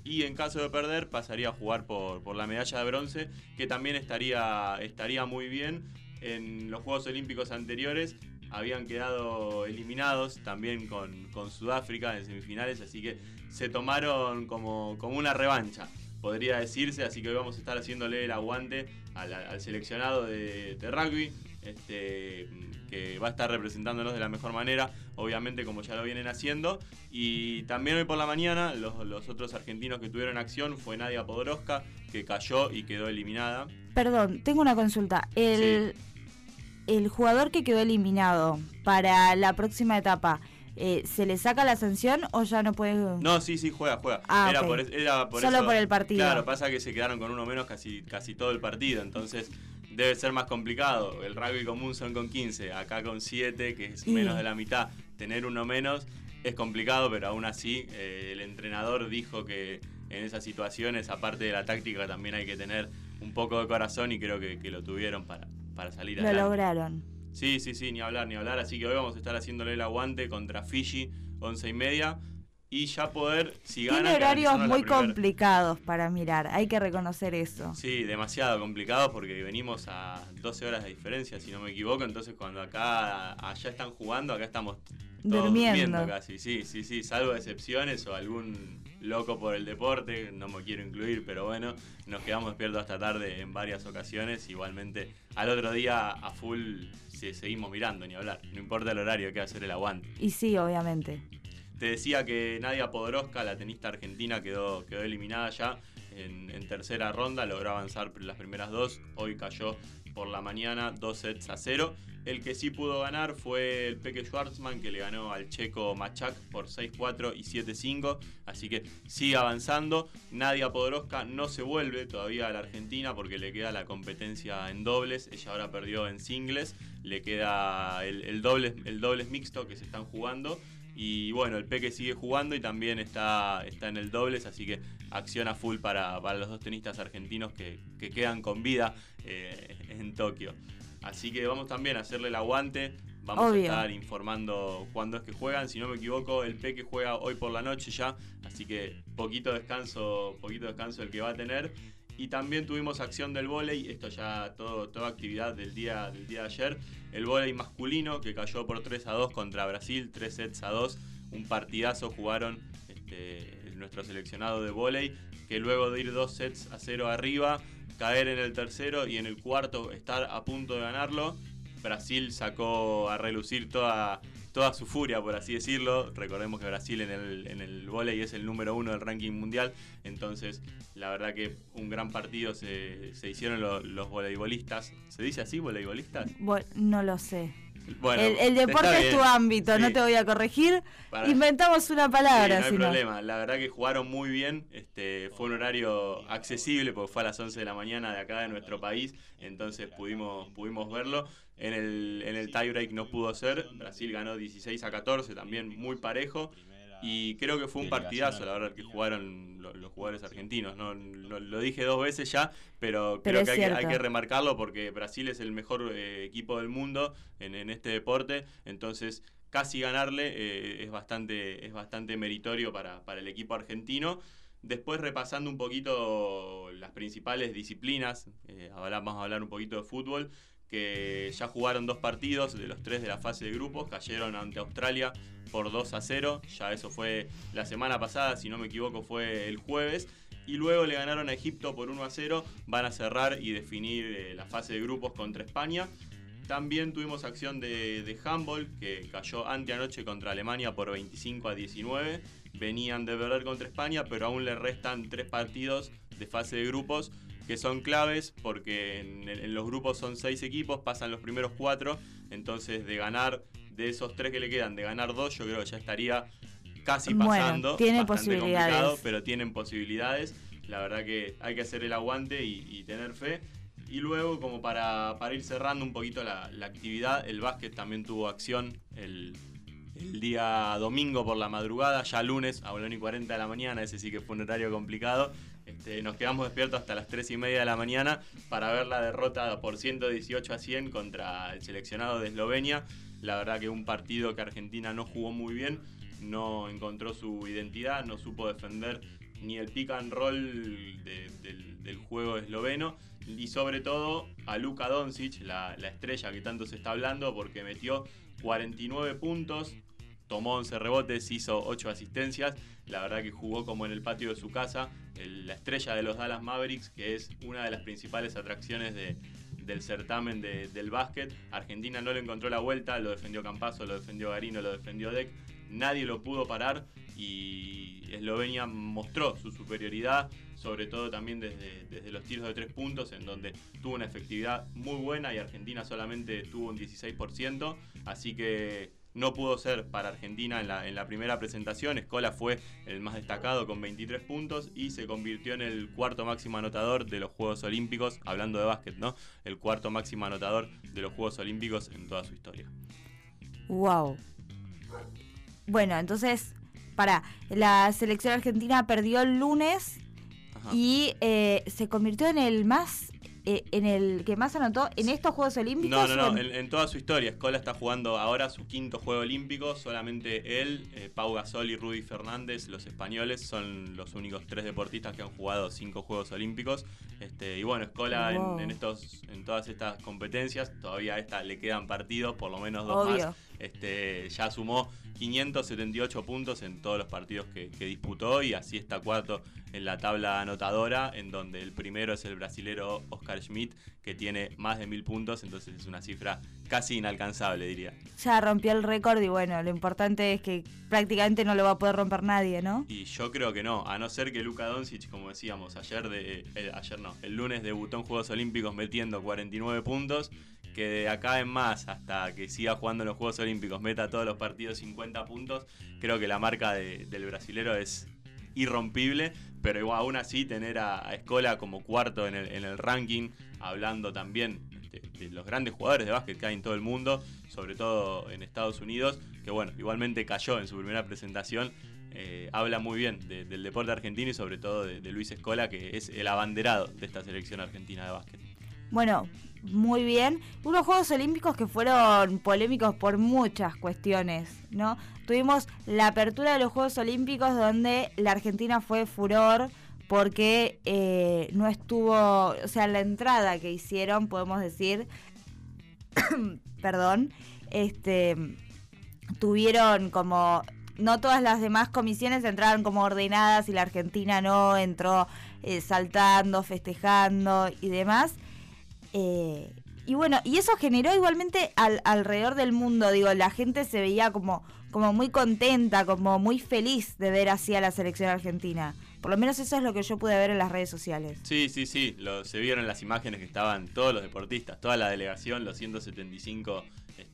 y en caso de perder pasaría a jugar por, por la medalla de bronce, que también estaría, estaría muy bien. En los Juegos Olímpicos anteriores habían quedado eliminados también con, con Sudáfrica en semifinales, así que se tomaron como, como una revancha, podría decirse, así que hoy vamos a estar haciéndole el aguante al, seleccionado de, de rugby. Este, que va a estar representándonos de la mejor manera, obviamente como ya lo vienen haciendo. Y también hoy por la mañana los, los otros argentinos que tuvieron acción fue Nadia Podoroska, que cayó y quedó eliminada. Perdón, tengo una consulta. El, el jugador que quedó eliminado para la próxima etapa, eh, ¿se le saca la sanción o ya no puede...? No, sí, sí, juega, juega. Ah, era por, era por Solo eso- por el partido. Claro, pasa que se quedaron con uno menos casi, casi todo el partido, entonces debe ser más complicado. El rugby común son con 15, acá con 7, que es menos de la mitad. Tener uno menos es complicado, pero aún así eh, el entrenador dijo que en esas situaciones, aparte de la táctica, también hay que tener un poco de corazón y creo que, que lo tuvieron para, para salir Lo adelante. lograron. Sí, sí, sí, ni hablar, ni hablar. Así que hoy vamos a estar haciéndole el aguante contra Fiji, 11 y media. Y ya poder, si Tiene gana, horarios muy complicados para mirar, hay que reconocer eso. Sí, demasiado complicado porque venimos a 12 horas de diferencia, si no me equivoco. Entonces, cuando acá, allá están jugando, acá estamos todos Durmiendo. casi. Sí, sí, sí, salvo excepciones o algún loco por el deporte, no me quiero incluir, pero bueno, nos quedamos despiertos hasta tarde en varias ocasiones. Igualmente, al otro día a full se- seguimos mirando, ni hablar. No importa el horario, hay que hacer el aguante. Y sí, obviamente. Te decía que Nadia Podoroska, la tenista argentina, quedó, quedó eliminada ya en, tercera ronda, logró avanzar las primeras dos, hoy cayó por la mañana dos sets a cero. El que sí pudo ganar fue el Peque Schwartzman, que le ganó al checo Machak por 6-4 y 7-5. Así que sigue avanzando. Nadia Podoroska no se vuelve todavía a la Argentina porque le queda la competencia en dobles. Ella ahora perdió en singles. Le queda el, el dobles, el dobles mixto que se están jugando. Y bueno, el Peque sigue jugando y también está, está en el dobles, así que acciona full para, para los dos tenistas argentinos que, que quedan con vida eh, en Tokio. Así que vamos también a hacerle el aguante. Vamos Obvio. a estar informando cuándo es que juegan. Si no me equivoco, el Peque juega hoy por la noche ya. Así que poquito descanso, poquito descanso el que va a tener. Y también tuvimos acción del vóley, esto ya todo, toda actividad del día, del día de ayer. El vóley masculino que cayó por 3 a 2 contra Brasil, 3 sets a 2. Un partidazo jugaron este, nuestro seleccionado de vóley, que luego de ir 2 sets a 0 arriba, caer en el tercero y en el cuarto estar a punto de ganarlo, Brasil sacó a relucir toda, toda su furia, por así decirlo. Recordemos que Brasil en el, en el vóley es el número uno del ranking mundial. Entonces, la verdad que un gran partido se, se hicieron lo- los voleibolistas. ¿Se dice así, voleibolistas? No lo sé. Bueno, el, el deporte es tu ámbito, no te voy a corregir. Para- Inventamos una palabra, Sí, no hay problema. La verdad que jugaron muy bien. Este, fue un horario accesible porque fue a las 11 de la mañana de acá de nuestro país. Entonces pudimos, pudimos verlo. En el, en el tiebreak no pudo ser. Brasil ganó 16 a 14, también muy parejo. Y creo que fue un partidazo, la verdad, que jugaron lo- los, jugadores argentinos. ¿no? Lo, lo dije dos veces ya, pero, Pero creo que hay, que hay cierto. que remarcarlo porque Brasil es el mejor eh, equipo del mundo en, en este deporte. Entonces, casi ganarle eh, es, bastante, es bastante meritorio para, para el equipo argentino. Después repasando un poquito las principales disciplinas, eh, ahora vamos a hablar un poquito de fútbol, que ya jugaron dos partidos de los tres de la fase de grupos, cayeron ante Australia por 2 a 0, ya eso fue la semana pasada, si no me equivoco fue el jueves, y luego le ganaron a Egipto por 1 a 0, van a cerrar y definir eh, la fase de grupos contra España. También tuvimos acción de, de handball que cayó anteanoche contra Alemania por 25 a 19. Venían de perder contra España, pero aún le restan tres partidos de fase de grupos que son claves porque en, en los grupos son seis equipos, pasan los primeros cuatro. Entonces, de ganar de esos tres que le quedan, de ganar dos, yo creo que ya estaría casi Bueno, pasando. tiene Bastante posibilidades. pero tienen posibilidades. La verdad que hay que hacer el aguante y, y tener fe. Y luego, como para, para ir cerrando un poquito la, la actividad, el básquet también tuvo acción el, el día domingo por la madrugada, ya lunes a 1 y 40 de la mañana, ese sí que fue un horario complicado. Este, nos quedamos despiertos hasta las 3 y media de la mañana para ver la derrota por 118 a 100 contra el seleccionado de Eslovenia. La verdad que un partido que Argentina no jugó muy bien, no encontró su identidad, no supo defender ni el pick and roll de- del, juego esloveno y sobre todo a Luka Doncic, la estrella que tanto se está hablando porque metió 49 puntos, tomó 11 rebotes, hizo 8 asistencias, la verdad que jugó como en el patio de su casa, la estrella de los Dallas Mavericks, que es una de las principales atracciones de- del certamen de- del básquet. Argentina no le encontró la vuelta, lo defendió Campazo, lo defendió Garino, lo defendió Deck, nadie lo pudo parar y Eslovenia mostró su superioridad, sobre todo también desde, desde los tiros de tres puntos, en donde tuvo una efectividad muy buena y Argentina solamente tuvo un 16%, así que no pudo ser para Argentina en la, en la primera presentación. Escola fue el más destacado con 23 puntos y se convirtió en el cuarto máximo anotador de los Juegos Olímpicos, hablando de básquet, ¿no? El cuarto máximo anotador de los Juegos Olímpicos en toda su historia. Wow. Bueno, entonces, para, la selección argentina perdió el lunes Ajá. y eh, se convirtió en el más, eh, en el que más anotó en estos Juegos Olímpicos. No, no, no, en- en, en toda su historia. Escola está jugando ahora su quinto juego olímpico. Solamente él, eh, Pau Gasol y Rudy Fernández, los españoles, son los únicos tres deportistas que han jugado cinco Juegos Olímpicos. Este, y bueno, Escola en- estos, en todas estas competencias, todavía a esta le quedan partidos, por lo menos dos Obvio. más. Este, ya sumó 578 puntos en todos los partidos que, que disputó y así está cuarto en la tabla anotadora, en donde el primero es el brasilero Oscar Schmidt, que tiene más de mil puntos, entonces es una cifra casi inalcanzable, diría. Ya rompió el récord y bueno, lo importante es que prácticamente no lo va a poder romper nadie, ¿no? Y yo creo que no, a no ser que Luka Doncic, como decíamos, ayer de eh, ayer no, el lunes debutó en Juegos Olímpicos metiendo 49 puntos, que de acá en más hasta que siga jugando en los Juegos Olímpicos, meta todos los partidos 50 puntos, creo que la marca de- del brasilero es irrompible, pero igual aún así tener a, a Escola como cuarto en el, en el ranking, hablando también de, de los grandes jugadores de básquet que hay en todo el mundo, sobre todo en Estados Unidos, que bueno, igualmente cayó en su primera presentación, eh, habla muy bien de- del deporte argentino y sobre todo de, de Luis Escola, que es el abanderado de esta selección argentina de básquet. Bueno, muy bien. Unos Juegos Olímpicos que fueron polémicos por muchas cuestiones, ¿no? Tuvimos la apertura de los Juegos Olímpicos donde la Argentina fue furor porque eh, no estuvo, o sea, la entrada que hicieron, podemos decir, perdón, este, tuvieron como, no todas las demás comisiones entraron como ordenadas y la Argentina no entró eh, saltando, festejando y demás. Eh, y bueno, y eso generó igualmente al- alrededor del mundo, digo, la gente se veía como, como muy contenta, como muy feliz de ver así a la selección argentina. Por lo menos eso es lo que yo pude ver en las redes sociales. Sí, sí, sí, lo- se vieron las imágenes que estaban todos los deportistas, toda la delegación, los 175,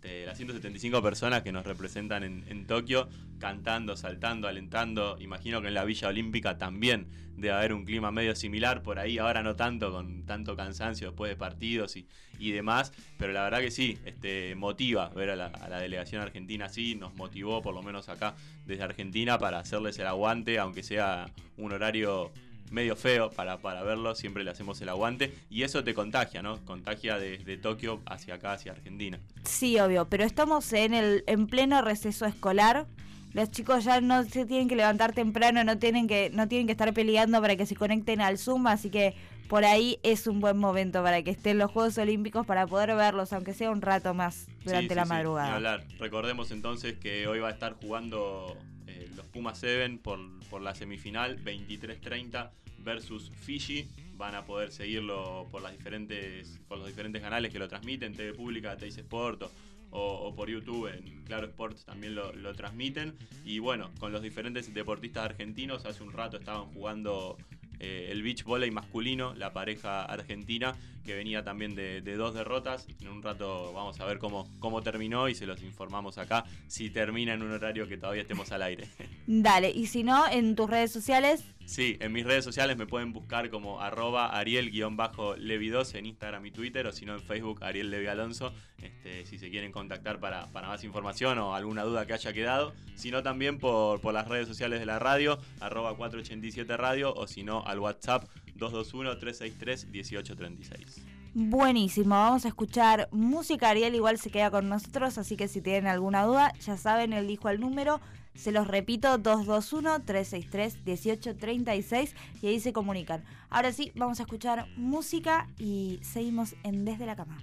este, las 175 personas que nos representan en, Tokio, cantando, saltando, alentando. Imagino que en la Villa Olímpica también debe haber un clima medio similar, por ahí ahora no tanto, con tanto cansancio después de partidos y, y demás, pero la verdad que sí, este, motiva ver a la, a la delegación argentina así, nos motivó por lo menos acá desde Argentina para hacerles el aguante, aunque sea un horario medio feo para, para verlo, siempre le hacemos el aguante y eso te contagia, ¿no? Contagia desde Tokio hacia acá, hacia Argentina. Sí, obvio, pero estamos en el en pleno receso escolar. Los chicos ya no se tienen que levantar temprano, no tienen que no tienen que estar peleando para que se conecten al Zoom, así que por ahí es un buen momento para que estén los Juegos Olímpicos para poder verlos, aunque sea un rato más durante Sí, la sí, madrugada. hablar. Recordemos entonces que hoy va a estar jugando eh, los Pumas 7 por, por la semifinal 23-30 versus Fiji. Van a poder seguirlo por las diferentes por los diferentes canales que lo transmiten, TV Pública, Teis Sport o, por YouTube en Claro Sports también lo, lo transmiten. Y bueno, con los diferentes deportistas argentinos, hace un rato estaban jugando eh, el beach volley masculino, la pareja argentina, que venía también de, de dos derrotas. En un rato vamos a ver cómo, cómo terminó y se los informamos acá si termina en un horario que todavía estemos al aire. Dale, y si no, en tus redes sociales, Sí, en mis redes sociales me pueden buscar como arroba ariel-levi2 en Instagram y Twitter o si no en Facebook Ariel Levi Alonso, este, si se quieren contactar para, para más información o alguna duda que haya quedado, sino también por, por las redes sociales de la radio, arroba 487 radio o si no al WhatsApp 221-363-1836. Buenísimo. Vamos a escuchar música. Ariel igual se queda con nosotros, así que si tienen alguna duda, ya saben, él dijo el número. Se los repito, 221-363-1836 y ahí se comunican. Ahora sí, vamos a escuchar música y seguimos en Desde la Cama.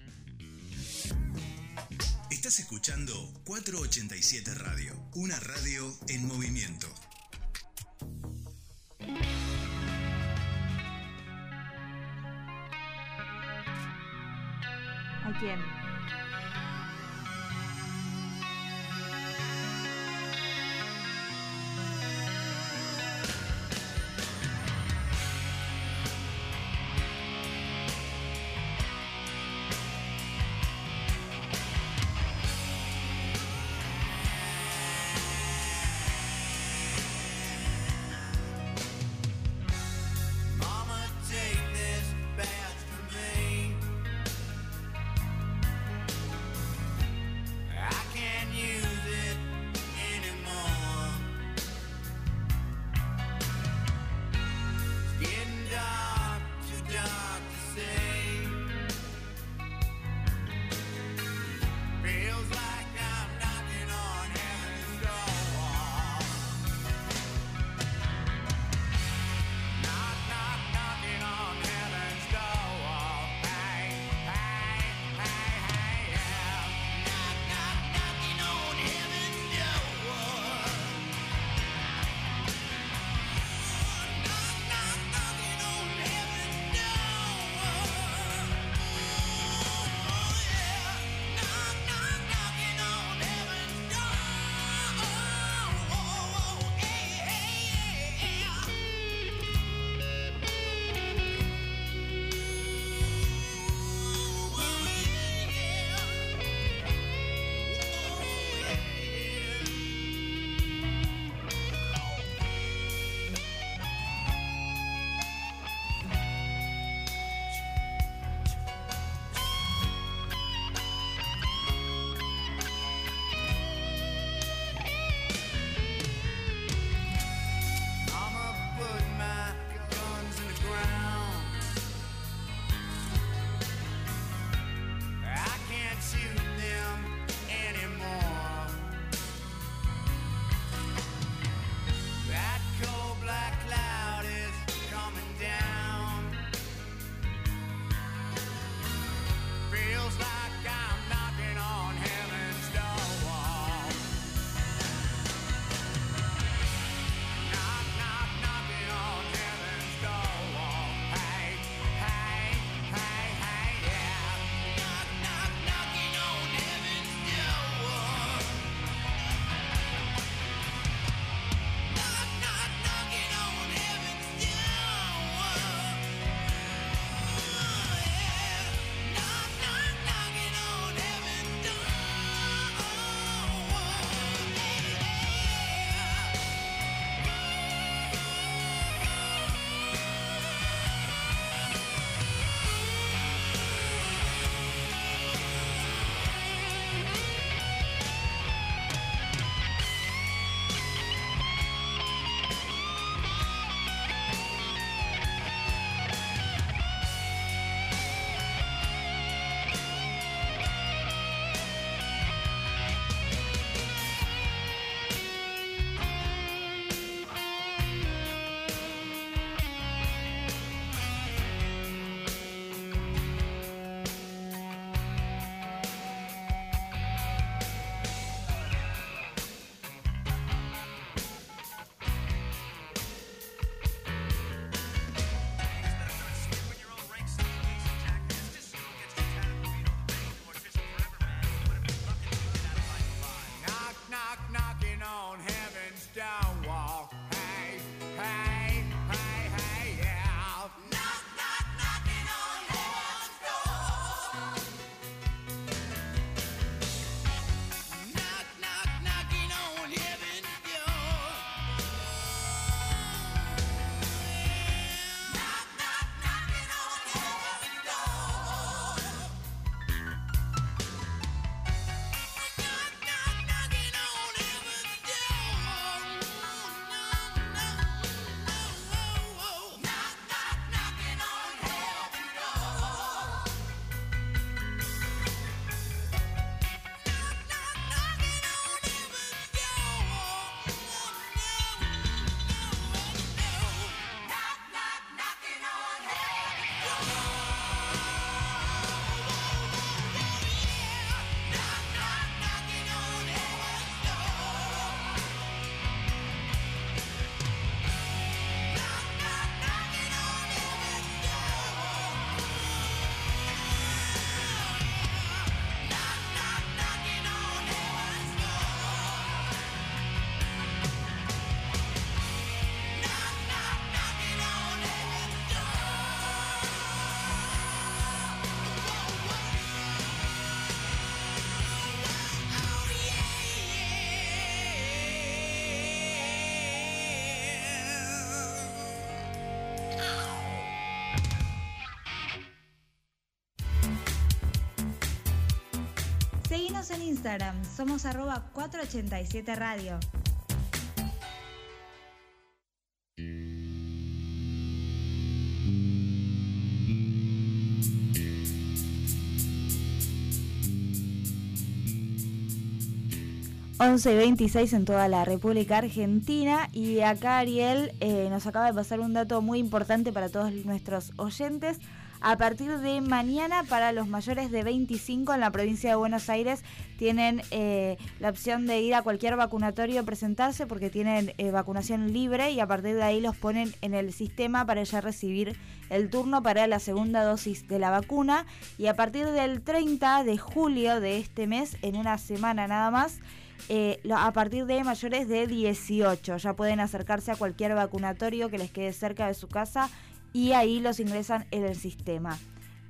Estás escuchando 487 Radio, una radio en movimiento. ¿A En Instagram, somos arroba 487 Radio. Once y 26 en toda la República Argentina y acá Ariel eh, nos acaba de pasar un dato muy importante para todos nuestros oyentes. A partir de mañana, para los mayores de 25 en la provincia de Buenos Aires, tienen eh, la opción de ir a cualquier vacunatorio, presentarse, porque tienen eh, vacunación libre y a partir de ahí los ponen en el sistema para ya recibir el turno para la segunda dosis de la vacuna. Y a partir del 30 de julio de este mes, en una semana nada más, eh, a partir de mayores de 18. Ya pueden acercarse a cualquier vacunatorio que les quede cerca de su casa y ahí los ingresan en el sistema.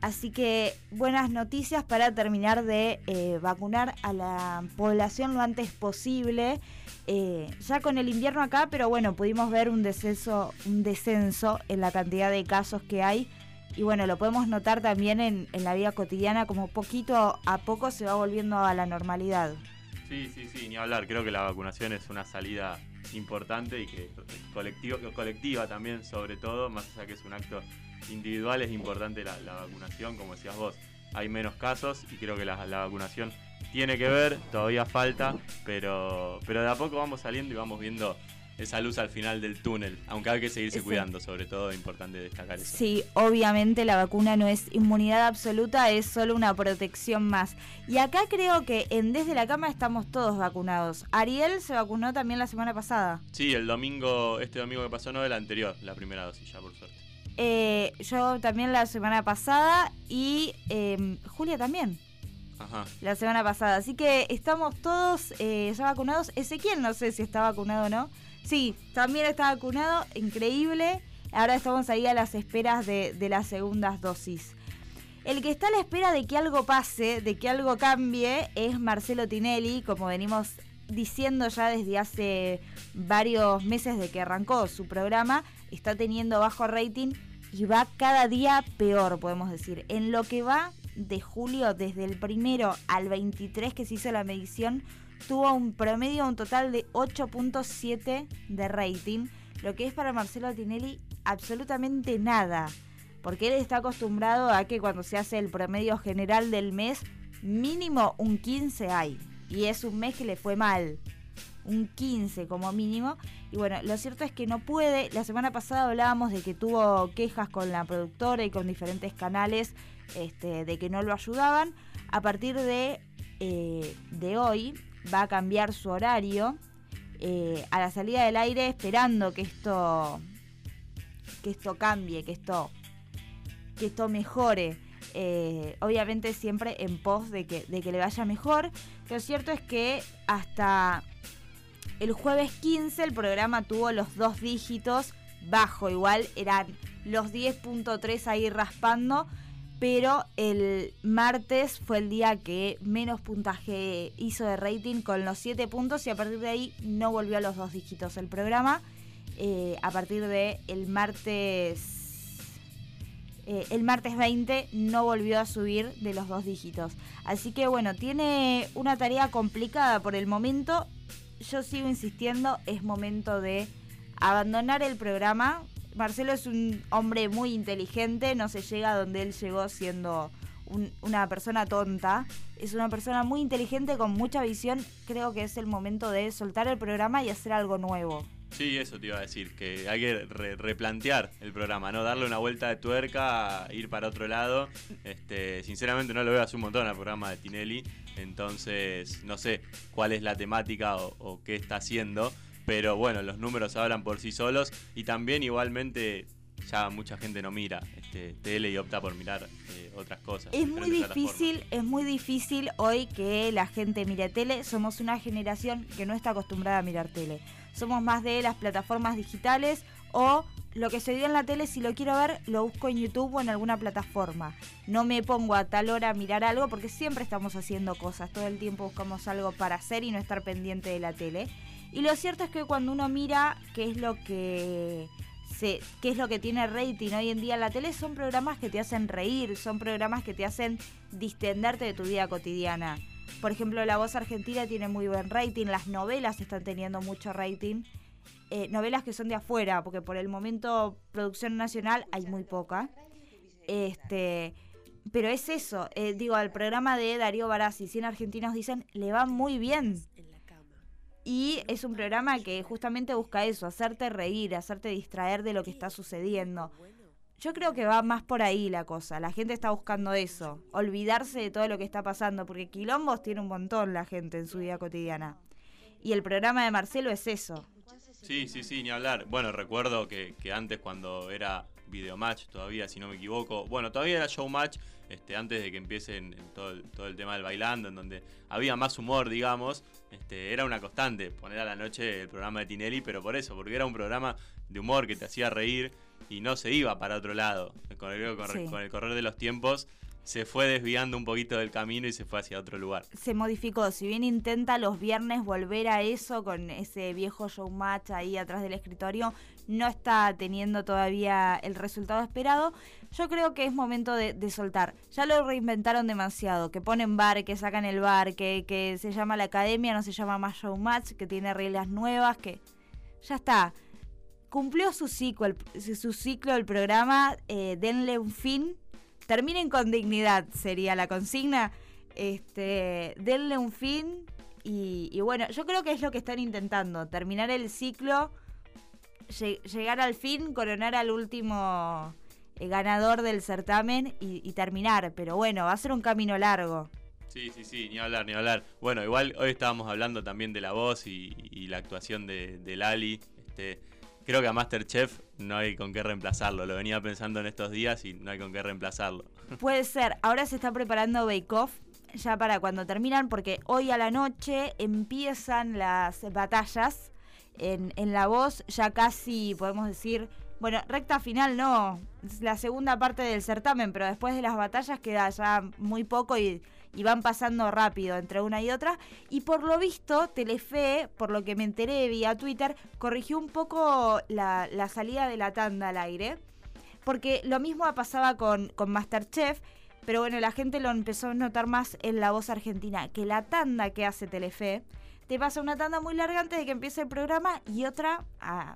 Así que buenas noticias para terminar de eh, vacunar a la población lo antes posible. Eh, ya con el invierno acá, pero bueno, pudimos ver un descenso, un descenso en la cantidad de casos que hay. Y bueno, lo podemos notar también en, en la vida cotidiana, como poquito a poco se va volviendo a la normalidad. Sí, sí, sí, ni hablar. Creo que la vacunación es una salida importante y que colectivo, colectiva también, sobre todo, más allá que es un acto individual, es importante la, vacunación, como decías vos. Hay menos casos y creo que la, la, vacunación tiene que ver, todavía falta, pero, pero de a poco vamos saliendo y vamos viendo esa luz al final del túnel, aunque hay que seguirse cuidando, sobre todo es importante destacar eso. Sí, obviamente la vacuna no es inmunidad absoluta, es solo una protección más. Y acá creo que en Desde la Cama estamos todos vacunados. Ariel se vacunó también la semana pasada. Sí, el domingo, este domingo que pasó, no el anterior, la primera dosis ya, por suerte. Eh, yo también la semana pasada y em, Julia también. Ajá. La semana pasada. Así que estamos todos eh, ya vacunados. Ezequiel no sé si está vacunado o no. Sí, también está vacunado, increíble. Ahora estamos ahí a las esperas de, las segundas dosis. El que está a la espera de que algo pase, de que algo cambie, es Marcelo Tinelli, como venimos diciendo ya desde hace varios meses de que arrancó su programa, está teniendo bajo rating y va cada día peor, podemos decir. En lo que va de julio, desde el primero al 23 que se hizo la medición, tuvo un promedio, un total de 8.7 de rating, lo que es para Marcelo Tinelli absolutamente nada, porque él está acostumbrado a que cuando se hace el promedio general del mes, mínimo un 15 hay, y es un mes que le fue mal, un 15 como mínimo. Y bueno, lo cierto es que no puede. La semana pasada hablábamos de que tuvo quejas con la productora y con diferentes canales este, de que no lo ayudaban. A partir de, eh, de hoy, va a cambiar su horario eh, a la salida del aire esperando que esto que esto cambie, que esto que esto mejore. Eh, obviamente siempre en pos de que, de que le vaya mejor. Lo cierto es que hasta el jueves 15 el programa tuvo los dos dígitos bajo, igual eran los 10.3 ahí raspando pero el martes fue el día que menos puntaje hizo de rating con los 7 puntos y a partir de ahí no volvió a los dos dígitos el programa. Eh, a partir de el martes eh, el martes 20 no volvió a subir de los dos dígitos. Así que bueno, tiene una tarea complicada por el momento. Yo sigo insistiendo, es momento de abandonar el programa, Marcelo es un hombre muy inteligente, no se llega a donde él llegó siendo una persona tonta. Es una persona muy inteligente con mucha visión. Creo que es el momento de soltar el programa y hacer algo nuevo. Sí, eso te iba a decir, que hay que replantear el programa, ¿no? Darle una vuelta de tuerca, ir para otro lado. Este, sinceramente no lo veo hace un montón al programa de Tinelli, entonces no sé cuál es la temática o qué está haciendo pero bueno, los números hablan por sí solos y también igualmente ya mucha gente no mira este, tele y opta por mirar eh, otras cosas. Es muy difícil, es muy difícil hoy que la gente mire tele. Somos una generación que no está acostumbrada a mirar tele. Somos más de las plataformas digitales o lo que se dio en la tele, si lo quiero ver, lo busco en YouTube o en alguna plataforma. No me pongo a tal hora a mirar algo porque siempre estamos haciendo cosas. Todo el tiempo buscamos algo para hacer y no estar pendiente de la tele. Y lo cierto es que cuando uno mira qué es lo que se, qué es lo que tiene rating hoy en día en la tele, son programas que te hacen reír, son programas que te hacen distenderte de tu vida cotidiana. Por ejemplo, La Voz Argentina tiene muy buen rating, las novelas están teniendo mucho rating. Eh, novelas que son de afuera, porque por el momento producción nacional hay muy poca. Este, pero es eso, eh, digo, al programa de Darío Barassi, 100 argentinos dicen, le va muy bien. Y es un programa que justamente busca eso, hacerte reír, hacerte distraer de lo que está sucediendo. Yo creo que va más por ahí la cosa. La gente está buscando eso, olvidarse de todo lo que está pasando, porque quilombos tiene un montón la gente en su vida cotidiana. Y el programa de Marcelo es eso. Sí, sí, sí, ni hablar. Bueno, recuerdo que, que antes cuando era Videomatch todavía, si no me equivoco, bueno, todavía era Showmatch, este, antes de que empiece en, en todo, el, todo el tema del bailando, en donde había más humor, digamos, este, era una constante poner a la noche el programa de Tinelli, pero por eso, porque era un programa de humor que te hacía reír y no se iba para otro lado. Con el, con, Sí. con el correr de los tiempos se fue desviando un poquito del camino y se fue hacia otro lugar. se modificó. Si bien intenta los viernes volver a eso con ese viejo showmatch ahí atrás del escritorio, no está teniendo todavía el resultado esperado. Yo creo que es momento de, soltar. Ya lo reinventaron demasiado, que ponen bar, que sacan el bar, que, que se llama la academia, no se llama más showmatch, que tiene reglas nuevas, que ya está. Cumplió su ciclo el, su ciclo el programa, eh, denle un fin, terminen con dignidad, sería la consigna. Este, denle un fin y, bueno, yo creo que es lo que están intentando, terminar el ciclo, lle- llegar al fin, coronar al último eh, ganador del certamen y, y terminar, pero bueno, va a ser un camino largo. Sí, sí, sí, ni hablar, ni hablar. Bueno, igual hoy estábamos hablando también de la voz y, y la actuación de, de Lali. Este, creo que a Masterchef no hay con qué reemplazarlo. Lo venía pensando en estos días y no hay con qué reemplazarlo. Puede ser, ahora se está preparando Bake Off ya para cuando terminan, porque hoy a la noche empiezan las batallas en, en la voz, ya casi podemos decir, bueno, recta final no, es la segunda parte del certamen, pero después de las batallas queda ya muy poco y, y van pasando rápido entre una y otra. Y por lo visto, Telefe, por lo que me enteré vía Twitter, corrigió un poco la, la salida de la tanda al aire porque lo mismo pasaba con, con Masterchef, pero bueno, la gente lo empezó a notar más en la voz argentina, que la tanda que hace Telefe, te pasa una tanda muy larga antes de que empiece el programa y otra a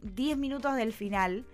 10 minutos del final.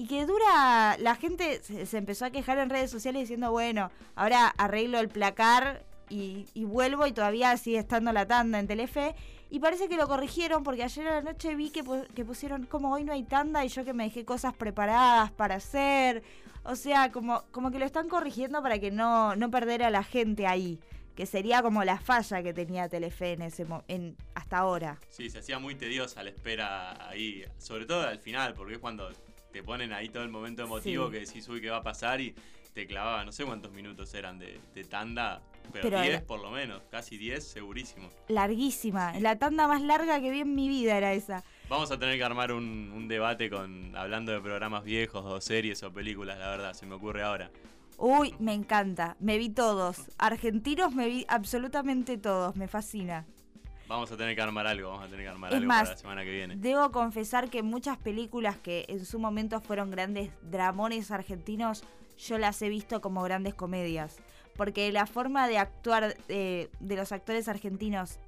Y que dura, la gente se, empezó a quejar en redes sociales diciendo, bueno, ahora arreglo el placar y, vuelvo y todavía sigue estando la tanda en Telefe. Y parece que lo corrigieron porque ayer a la noche vi que, que pusieron como hoy no hay tanda y yo que me dejé cosas preparadas para hacer. O sea, como, como que lo están corrigiendo para que no, no perder a la gente ahí. Que sería como la falla que tenía Telefe en ese en, hasta ahora. Sí, se hacía muy tediosa la espera ahí, sobre todo al final, porque es cuando te ponen ahí todo el momento emotivo Sí. que decís, uy, ¿qué va a pasar? Y te clavaba, no sé cuántos minutos eran de, de tanda, pero, Pero 10 era- por lo menos, casi 10 segurísimo. Larguísima. La tanda más larga que vi en mi vida era esa. Vamos a tener que armar un, un debate con hablando de programas viejos o series o películas, la verdad, se me ocurre ahora. Uy, me encanta. Me vi todos. Argentinos me vi absolutamente todos. Me fascina. Vamos a tener que armar algo, vamos a tener que armar Es algo más, para la semana que viene. Debo confesar que muchas películas que en su momento fueron grandes dramones argentinos, yo las he visto como grandes comedias. Porque la forma de actuar eh, de los actores argentinos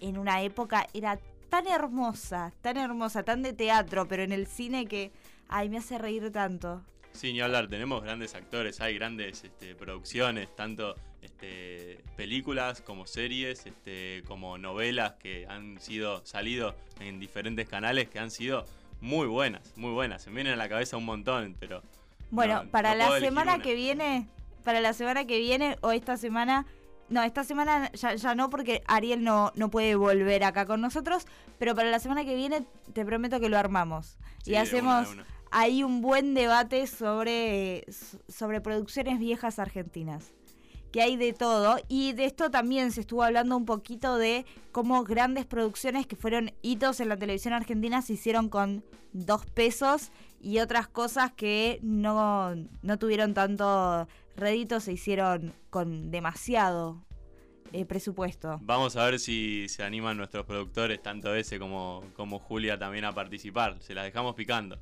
en una época era tan hermosa, tan hermosa, tan de teatro, pero en el cine que, ay, me hace reír tanto. Sí, ni hablar, tenemos grandes actores, hay grandes este, producciones, tanto este, películas como series, este, como novelas que han sido salido en diferentes canales que han sido muy buenas, muy buenas. Se me vienen a la cabeza un montón, pero Bueno, No, para no la semana que viene, para la semana que viene o esta semana, no, esta semana ya, ya no porque Ariel no, no puede volver acá con nosotros, pero para la semana que viene te prometo que lo armamos Sí, y hacemos una, de una. ahí un buen debate sobre, sobre producciones viejas argentinas. Que hay de todo. Y de esto también se estuvo hablando un poquito de cómo grandes producciones que fueron hitos en la televisión argentina se hicieron con dos pesos y otras cosas que no, no tuvieron tanto rédito se hicieron con demasiado eh, presupuesto. Vamos a ver si se animan nuestros productores, tanto ese como, como Julia, también a participar. Se las dejamos picando.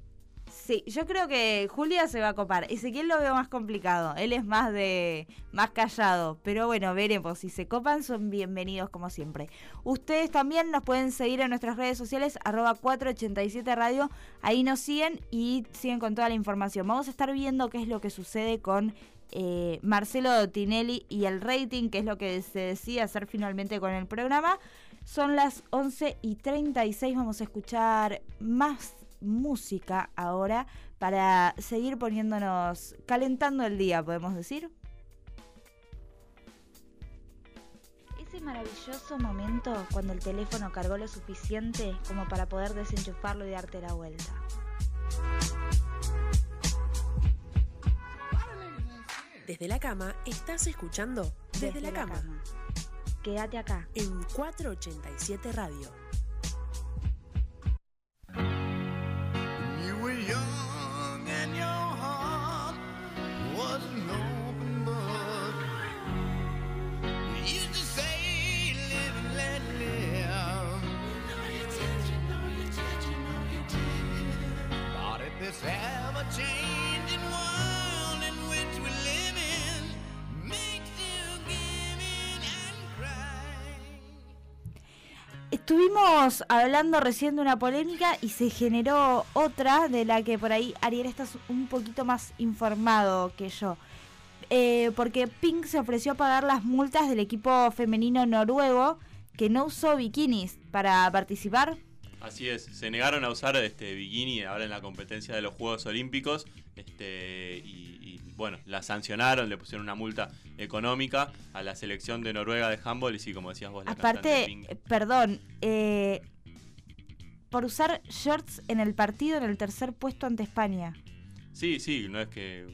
Sí, yo creo que Julia se va a copar. Ezequiel lo veo más complicado. Él es más de más callado. Pero bueno, veremos. Si se copan, son bienvenidos como siempre. Ustedes también nos pueden seguir en nuestras redes sociales, arroba 487 Radio. Ahí nos siguen y siguen con toda la información. Vamos a estar viendo qué es lo que sucede con eh, Marcelo Tinelli y el rating, que es lo que se decide hacer finalmente con el programa. Son las 11 y 36. Vamos a escuchar más música ahora para seguir poniéndonos, calentando el día, podemos decir. Ese maravilloso momento cuando el teléfono cargó lo suficiente como para poder desenchufarlo y darte la vuelta. Desde la cama estás escuchando Desde, la, cama. Quédate acá. En 487 Radio. Estuvimos hablando recién de una polémica y se generó otra de la que por ahí Ariel estás un poquito más informado que yo. Eh, porque Pink se ofreció a pagar las multas del equipo femenino noruego que no usó bikinis para participar. Así es, se negaron a usar este bikini ahora en la competencia de los Juegos Olímpicos este, y, y, bueno, la sancionaron, le pusieron una multa económica a la selección de Noruega de handball y sí, como decías vos, la Aparte, eh, perdón, eh, por usar shorts en el partido en el tercer puesto ante España. Sí, sí, no es que.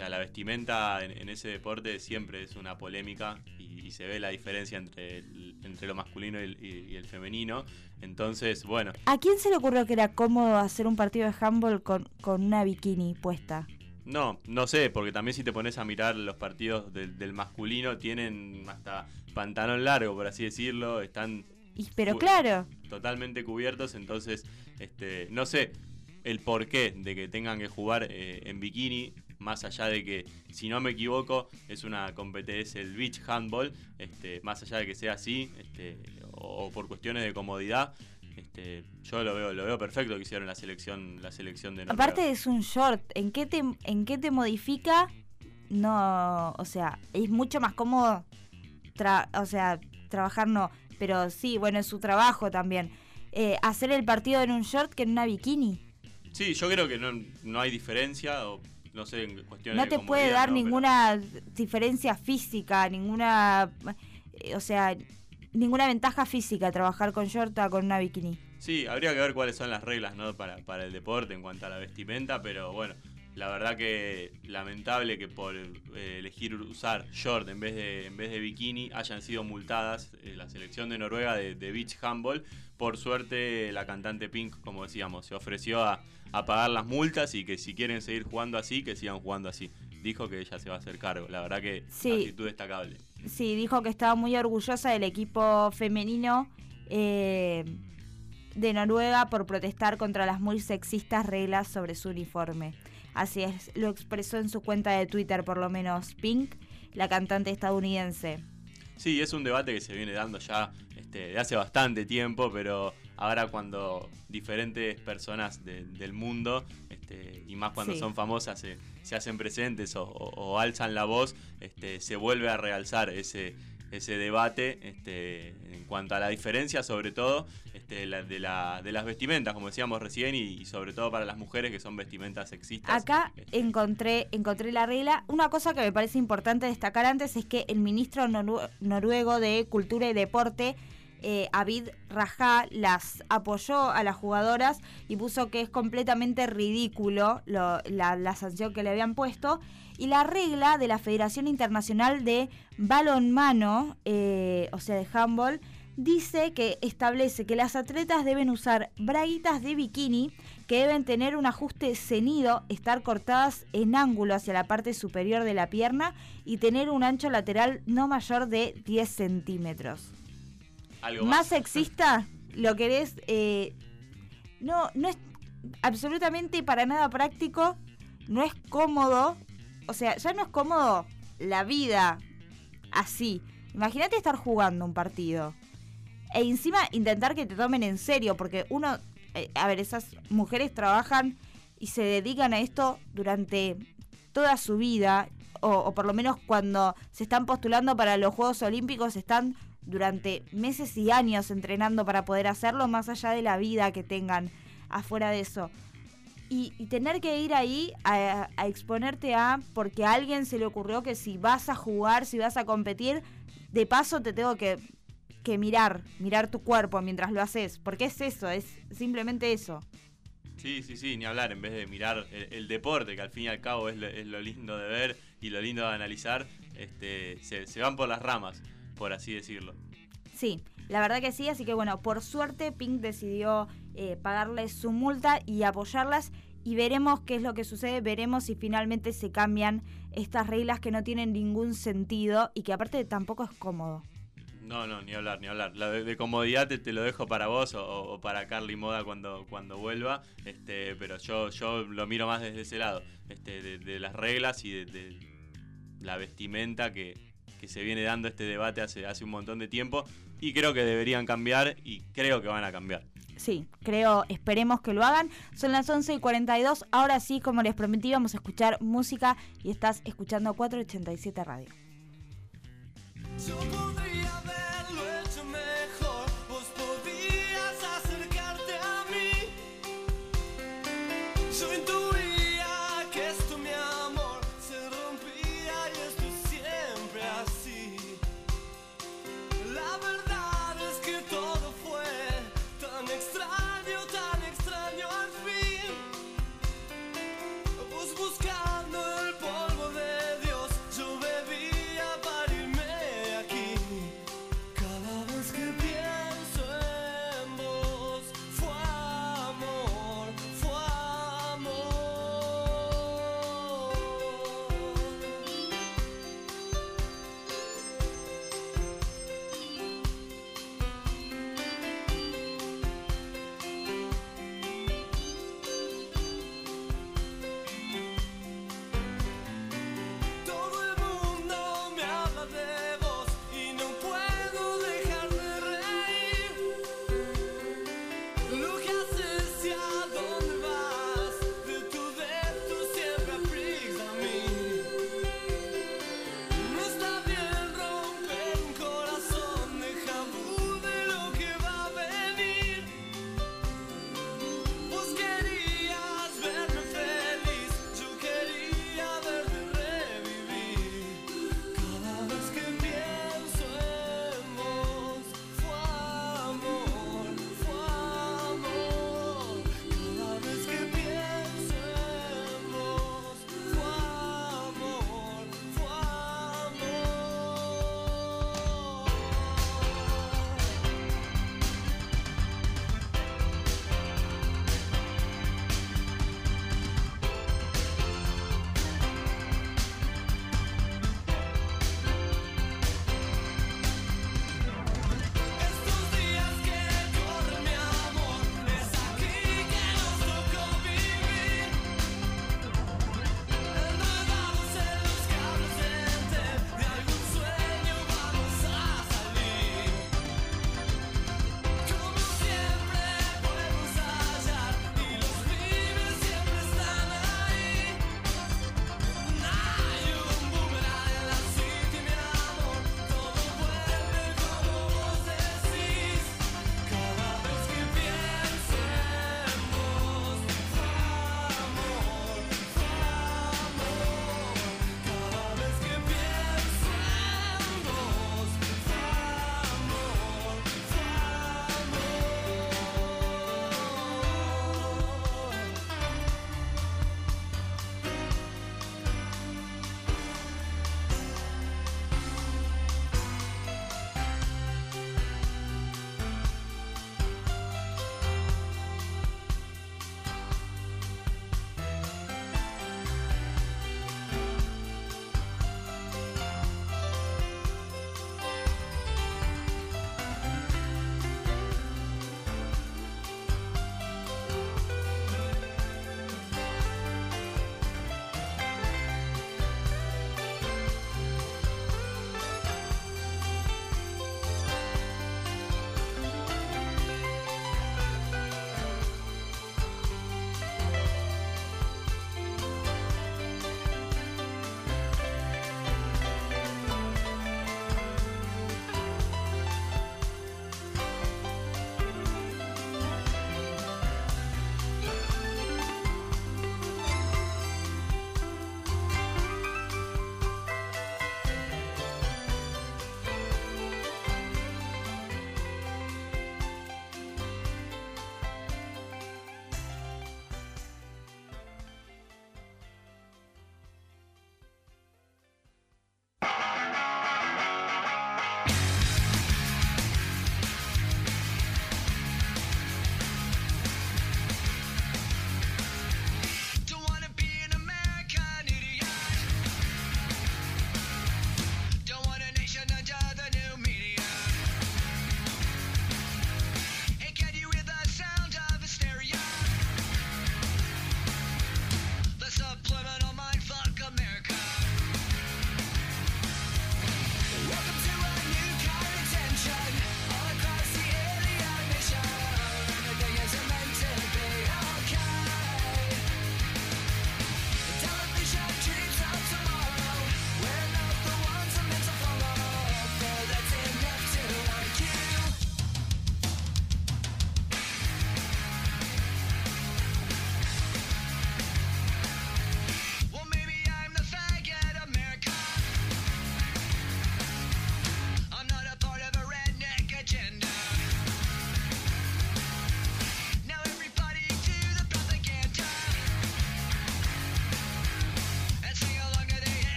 Sea, la vestimenta en, en ese deporte siempre es una polémica y, y se ve la diferencia entre, el- entre lo masculino y el, y- y el femenino. Entonces, bueno, ¿A quién se le ocurrió que era cómodo hacer un partido de handball con, con una bikini puesta? no, no sé, porque también si te pones a mirar los partidos del, del masculino, tienen hasta pantalón largo, por así decirlo, están Y, pero claro, totalmente cubiertos, entonces, este, no sé el porqué de que tengan que jugar eh, en bikini, más allá de que, si no me equivoco, es una competencia, el beach handball, este, más allá de que sea así, este, o, o por cuestiones de comodidad, este, yo lo veo, lo veo perfecto que hicieron la selección, la selección de Noruega. aparte es un short, ¿en qué te, en qué te modifica? No, o sea, es mucho más cómodo, tra- o sea, trabajar no, pero sí, bueno, es su trabajo también. Eh, hacer el partido en un short que en una bikini. Sí, yo creo que no, no hay diferencia, o no sé, en cuestiones No de te puede dar ¿no? Pero- ninguna diferencia física, ninguna, eh, o sea, ninguna ventaja física trabajar con short a con una bikini. Sí, habría que ver cuáles son las reglas ¿no? para, para el deporte en cuanto a la vestimenta, pero bueno, la verdad que lamentable que por eh, elegir usar short en vez de, en vez de bikini hayan sido multadas eh, la selección de Noruega de, de beach handball. Por suerte la cantante Pink, como decíamos, se ofreció a, a pagar las multas y que si quieren seguir jugando así, que sigan jugando así. Dijo que ella se va a hacer cargo, la verdad que Sí. actitud destacable. Sí, dijo que estaba muy orgullosa del equipo femenino eh, de Noruega por protestar contra las muy sexistas reglas sobre su uniforme. Así es, lo expresó en su cuenta de Twitter, por lo menos Pink, la cantante estadounidense. Sí, es un debate que se viene dando ya este, de hace bastante tiempo, pero ahora cuando diferentes personas de- del mundo, este, y más cuando Sí. son famosas, se, se hacen presentes o, o- o alzan la voz, este, se vuelve a realzar ese, ese debate este, en cuanto a la diferencia, sobre todo este, la- de, la- de las vestimentas, como decíamos recién, y, y sobre todo para las mujeres que son vestimentas sexistas. Acá encontré, encontré la regla. Una cosa que me parece importante destacar antes es que el ministro noru- noruego de Cultura y Deporte, eh, Avid Rajá, las apoyó a las jugadoras y puso que es completamente ridículo lo- la, la sanción que le habían puesto. Y la regla de la Federación Internacional de Balonmano, eh, o sea, de handball, dice que establece que las atletas deben usar braguitas de bikini que deben tener un ajuste cenido, estar cortadas en ángulo hacia la parte superior de la pierna y tener un ancho lateral no mayor de 10 centímetros. Algo Más sexista, lo querés... eh, no, no es... absolutamente para nada práctico, no es cómodo, o sea, ya no es cómodo la vida así. Imagínate estar jugando un partido e encima intentar que te tomen en serio, porque uno, eh, a ver, esas mujeres trabajan y se dedican a esto durante toda su vida, o, o por lo menos cuando se están postulando para los Juegos Olímpicos, están durante meses y años entrenando para poder hacerlo, más allá de la vida que tengan afuera de eso. Y, y tener que ir ahí a, a exponerte a, porque a alguien se le ocurrió que si vas a jugar, si vas a competir, de paso te tengo que, que mirar, mirar tu cuerpo mientras lo haces, porque es eso, es simplemente eso. Sí, sí, sí, ni hablar, en vez de mirar el, el deporte, que al fin y al cabo es lo, es lo lindo de ver y lo lindo de analizar, este, se, se van por las ramas, por así decirlo. Sí, la verdad que sí, así que bueno, por suerte Pink decidió eh, pagarles su multa y apoyarlas y veremos qué es lo que sucede, veremos si finalmente se cambian estas reglas que no tienen ningún sentido y que aparte tampoco es cómodo. No, no, ni hablar, ni hablar. La de, de comodidad te, te lo dejo para vos o, o para Carly Moda cuando, cuando vuelva, este, pero yo, yo lo miro más desde ese lado, este, de, de las reglas y de, de la vestimenta que, que se viene dando este debate hace, hace un montón de tiempo y creo que deberían cambiar y creo que van a cambiar. Sí, creo, esperemos que lo hagan. Son las 11 y 42. Ahora sí, como les prometí, vamos a escuchar música y estás escuchando 487 Radio.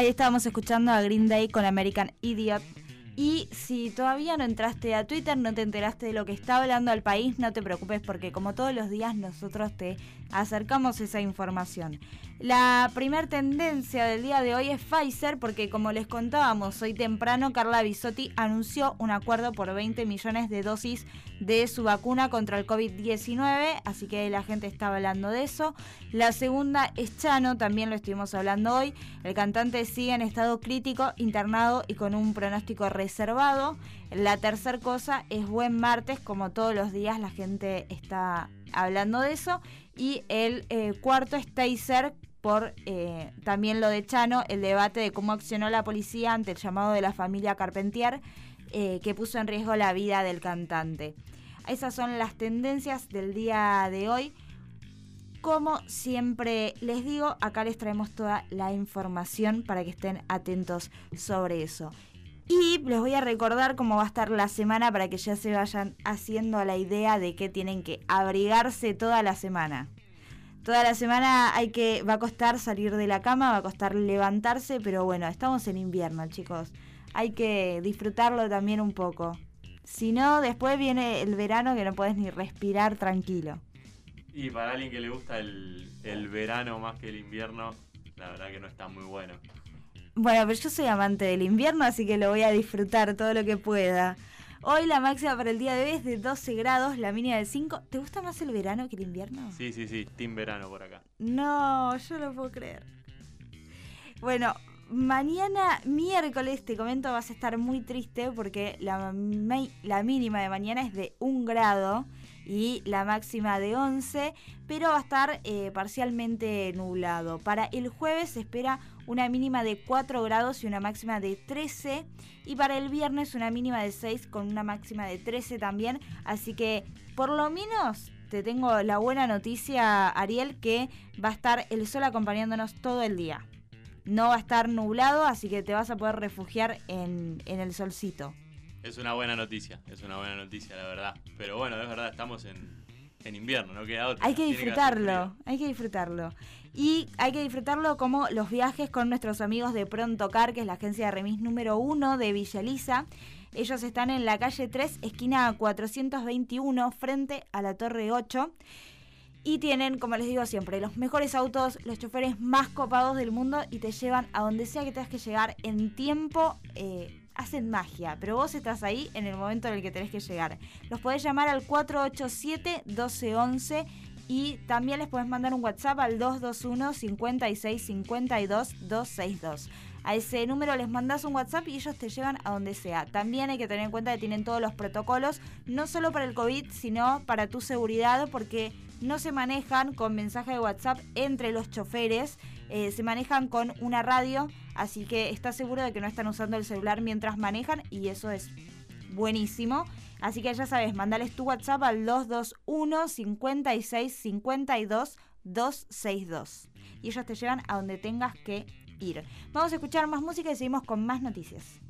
Ahí estábamos escuchando a Green Day con American Idiot. Y si todavía no entraste a Twitter, no te enteraste de lo que está hablando el país, no te preocupes porque como todos los días nosotros te acercamos esa información. La primer tendencia del día de hoy es Pfizer porque como les contábamos hoy temprano, Carla Bisotti anunció un acuerdo por 20 millones de dosis de su vacuna contra el COVID-19, así que la gente está hablando de eso. La segunda es Chano, también lo estuvimos hablando hoy. El cantante sigue en estado crítico, internado y con un pronóstico reservado. La tercera cosa es buen martes, como todos los días la gente está hablando de eso. Y el eh, cuarto es Taser por eh, también lo de Chano, el debate de cómo accionó la policía ante el llamado de la familia Carpentier, eh, que puso en riesgo la vida del cantante. Esas son las tendencias del día de hoy. Como siempre les digo, acá les traemos toda la información para que estén atentos sobre eso. Y les voy a recordar cómo va a estar la semana para que ya se vayan haciendo la idea de que tienen que abrigarse toda la semana. Toda la semana hay que va a costar salir de la cama, va a costar levantarse, pero bueno, estamos en invierno, chicos. Hay que disfrutarlo también un poco. Si no, después viene el verano que no puedes ni respirar tranquilo. Y para alguien que le gusta el, el verano más que el invierno, la verdad que no está muy bueno. Bueno, pero yo soy amante del invierno, así que lo voy a disfrutar todo lo que pueda. Hoy la máxima para el día de hoy es de 12 grados, la mínima de 5. ¿Te gusta más el verano que el invierno? Sí, sí, sí, team verano por acá. No, yo no puedo creer. Bueno, mañana miércoles te comento vas a estar muy triste porque la, la mínima de mañana es de 1 grado y la máxima de 11, pero va a estar eh, parcialmente nublado. Para el jueves se espera una mínima de 4 grados y una máxima de 13 y para el viernes una mínima de 6 con una máxima de 13 también, así que por lo menos te tengo la buena noticia, Ariel, que va a estar el sol acompañándonos todo el día. No va a estar nublado, así que te vas a poder refugiar en, en el solcito. Es una buena noticia, es una buena noticia, la verdad. Pero bueno, es verdad, estamos en, en invierno, no queda otra. Hay que disfrutarlo, hay que disfrutarlo. Y hay que disfrutarlo como los viajes con nuestros amigos de Pronto Car, que es la agencia de remis número uno de Villa Lisa. Ellos están en la calle 3, esquina 421, frente a la Torre 8. Y tienen, como les digo siempre, los mejores autos, los choferes más copados del mundo y te llevan a donde sea que tengas que llegar en tiempo. eh, hacen magia, pero vos estás ahí en el momento en el que tenés que llegar. Los podés llamar al 487-1211 y también les podés mandar un WhatsApp al 221 56 52 262. A ese número les mandás un WhatsApp y ellos te llevan a donde sea. También hay que tener en cuenta que tienen todos los protocolos, no solo para el COVID, sino para tu seguridad, porque no se manejan con mensaje de WhatsApp entre los choferes, eh, se manejan con una radio, así que estás seguro de que no están usando el celular mientras manejan y eso es buenísimo. Así que ya sabes, mandales tu WhatsApp al 221 56 52 262 y ellos te llevan a donde tengas que ir. Vamos a escuchar más música y seguimos con más noticias.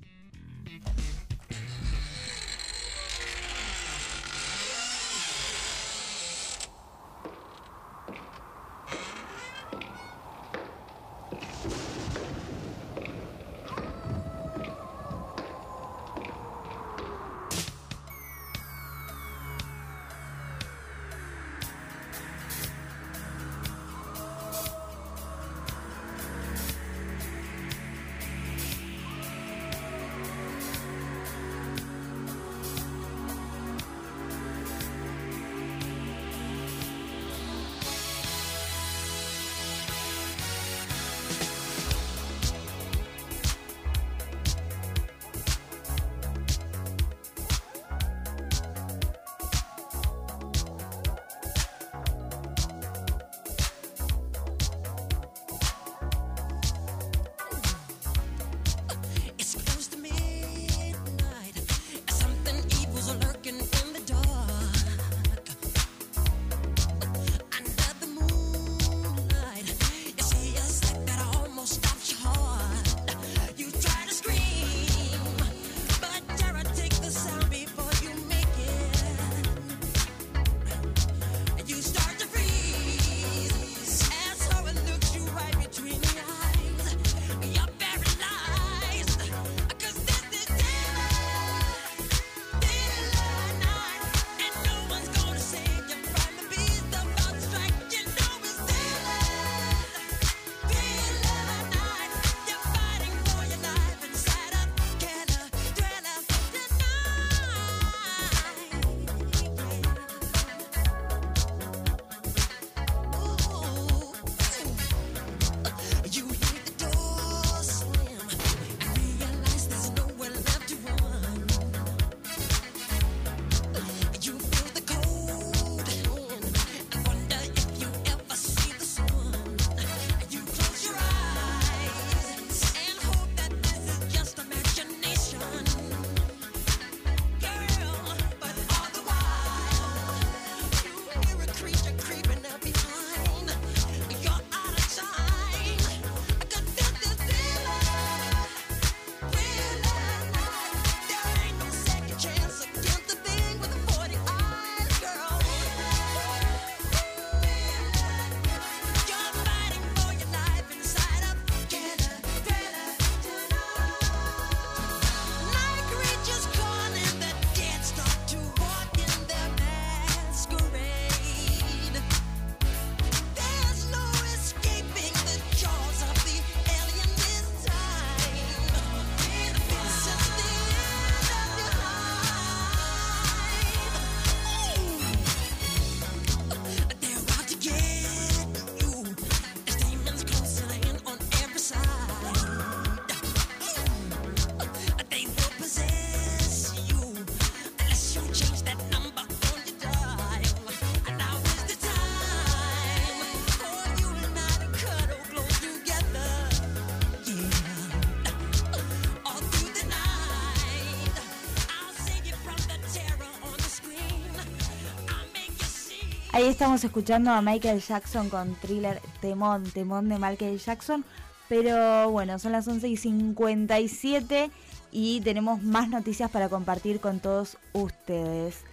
Ahí estamos escuchando a Michael Jackson con thriller Temón, Temón de Michael Jackson. Pero bueno, son las 11 y 57 y tenemos más noticias para compartir con todos ustedes.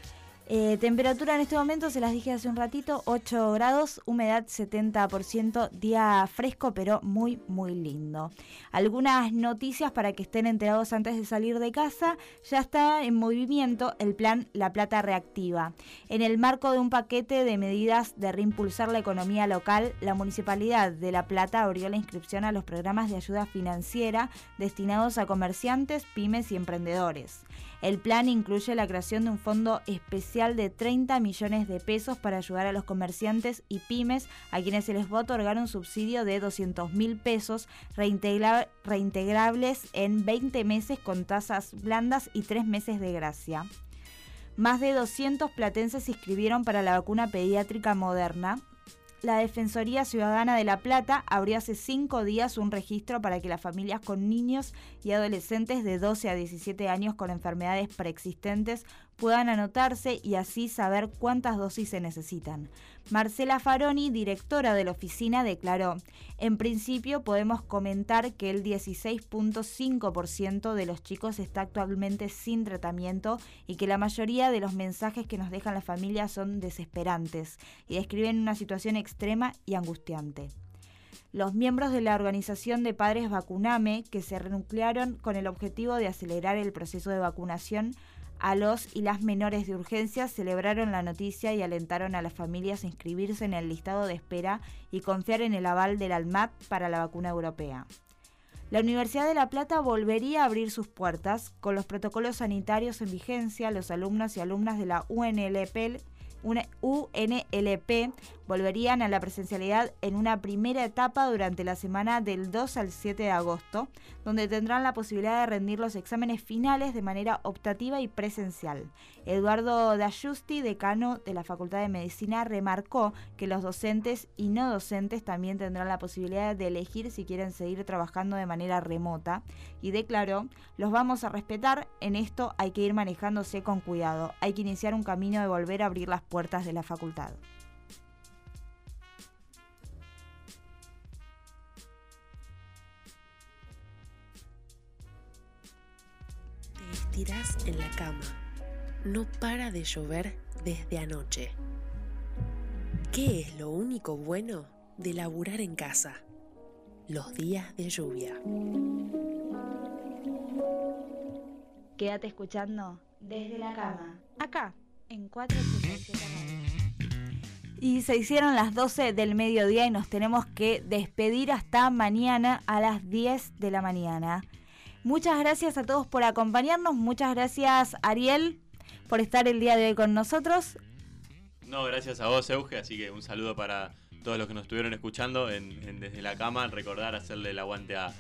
Eh, temperatura en este momento, se las dije hace un ratito, 8 grados, humedad 70%, día fresco pero muy muy lindo. Algunas noticias para que estén enterados antes de salir de casa, ya está en movimiento el plan La Plata Reactiva. En el marco de un paquete de medidas de reimpulsar la economía local, la Municipalidad de La Plata abrió la inscripción a los programas de ayuda financiera destinados a comerciantes, pymes y emprendedores. El plan incluye la creación de un fondo especial de 30 millones de pesos para ayudar a los comerciantes y pymes a quienes se les va a otorgar un subsidio de 200 mil pesos reintegrables en 20 meses con tasas blandas y 3 meses de gracia. Más de 200 platenses se inscribieron para la vacuna pediátrica moderna, la Defensoría Ciudadana de La Plata abrió hace cinco días un registro para que las familias con niños y adolescentes de 12 a 17 años con enfermedades preexistentes puedan anotarse y así saber cuántas dosis se necesitan. Marcela Faroni, directora de la oficina, declaró, en principio podemos comentar que el 16.5% de los chicos está actualmente sin tratamiento y que la mayoría de los mensajes que nos dejan las familias son desesperantes y describen una situación extrema y angustiante los miembros de la organización de padres Vacuname, que se renuclearon con el objetivo de acelerar el proceso de vacunación, a los y las menores de urgencia celebraron la noticia y alentaron a las familias a inscribirse en el listado de espera y confiar en el aval del ALMAT para la vacuna europea. La Universidad de La Plata volvería a abrir sus puertas con los protocolos sanitarios en vigencia. Los alumnos y alumnas de la UNLP UNLP volverían a la presencialidad en una primera etapa durante la semana del 2 al 7 de agosto, donde tendrán la posibilidad de rendir los exámenes finales de manera optativa y presencial. Eduardo D'Ajusti, decano de la Facultad de Medicina, remarcó que los docentes y no docentes también tendrán la posibilidad de elegir si quieren seguir trabajando de manera remota y declaró, los vamos a respetar, en esto hay que ir manejándose con cuidado, hay que iniciar un camino de volver a abrir las puertas de la facultad. En la cama. No para de llover desde anoche. ¿Qué es lo único bueno de laburar en casa? Los días de lluvia. Quédate escuchando desde la cama, acá, en 487 Y se hicieron las 12 del mediodía y nos tenemos que despedir hasta mañana a las 10 de la mañana. Muchas gracias a todos por acompañarnos, muchas gracias Ariel por estar el día de hoy con nosotros. No, gracias a vos, Euge, así que un saludo para todos los que nos estuvieron escuchando en, Desde la Cama, recordar hacerle el aguante a,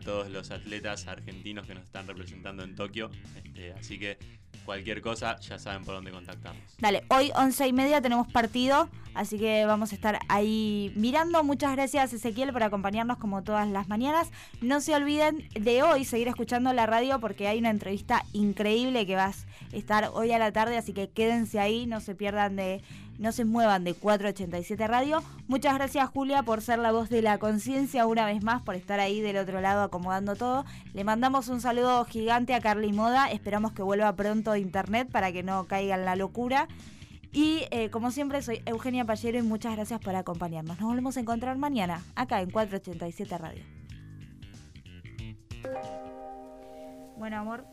todos los atletas argentinos que nos están representando en Tokio, este, así que cualquier cosa ya saben por dónde contactarnos. Dale, hoy once y media tenemos partido, así que vamos a estar ahí mirando. Muchas gracias Ezequiel por acompañarnos como todas las mañanas. No se olviden de hoy seguir escuchando la radio porque hay una entrevista increíble que vas a estar hoy a la tarde, así que quédense ahí, no se pierdan de no se muevan de 487 Radio. Muchas gracias Julia por ser la voz de la conciencia una vez más, por estar ahí del otro lado acomodando todo. Le mandamos un saludo gigante a Carly Moda, esperamos que vuelva pronto a internet para que no caiga en la locura. Y eh, como siempre soy Eugenia Pallero y muchas gracias por acompañarnos. Nos volvemos a encontrar mañana acá en 487 Radio. Bueno amor.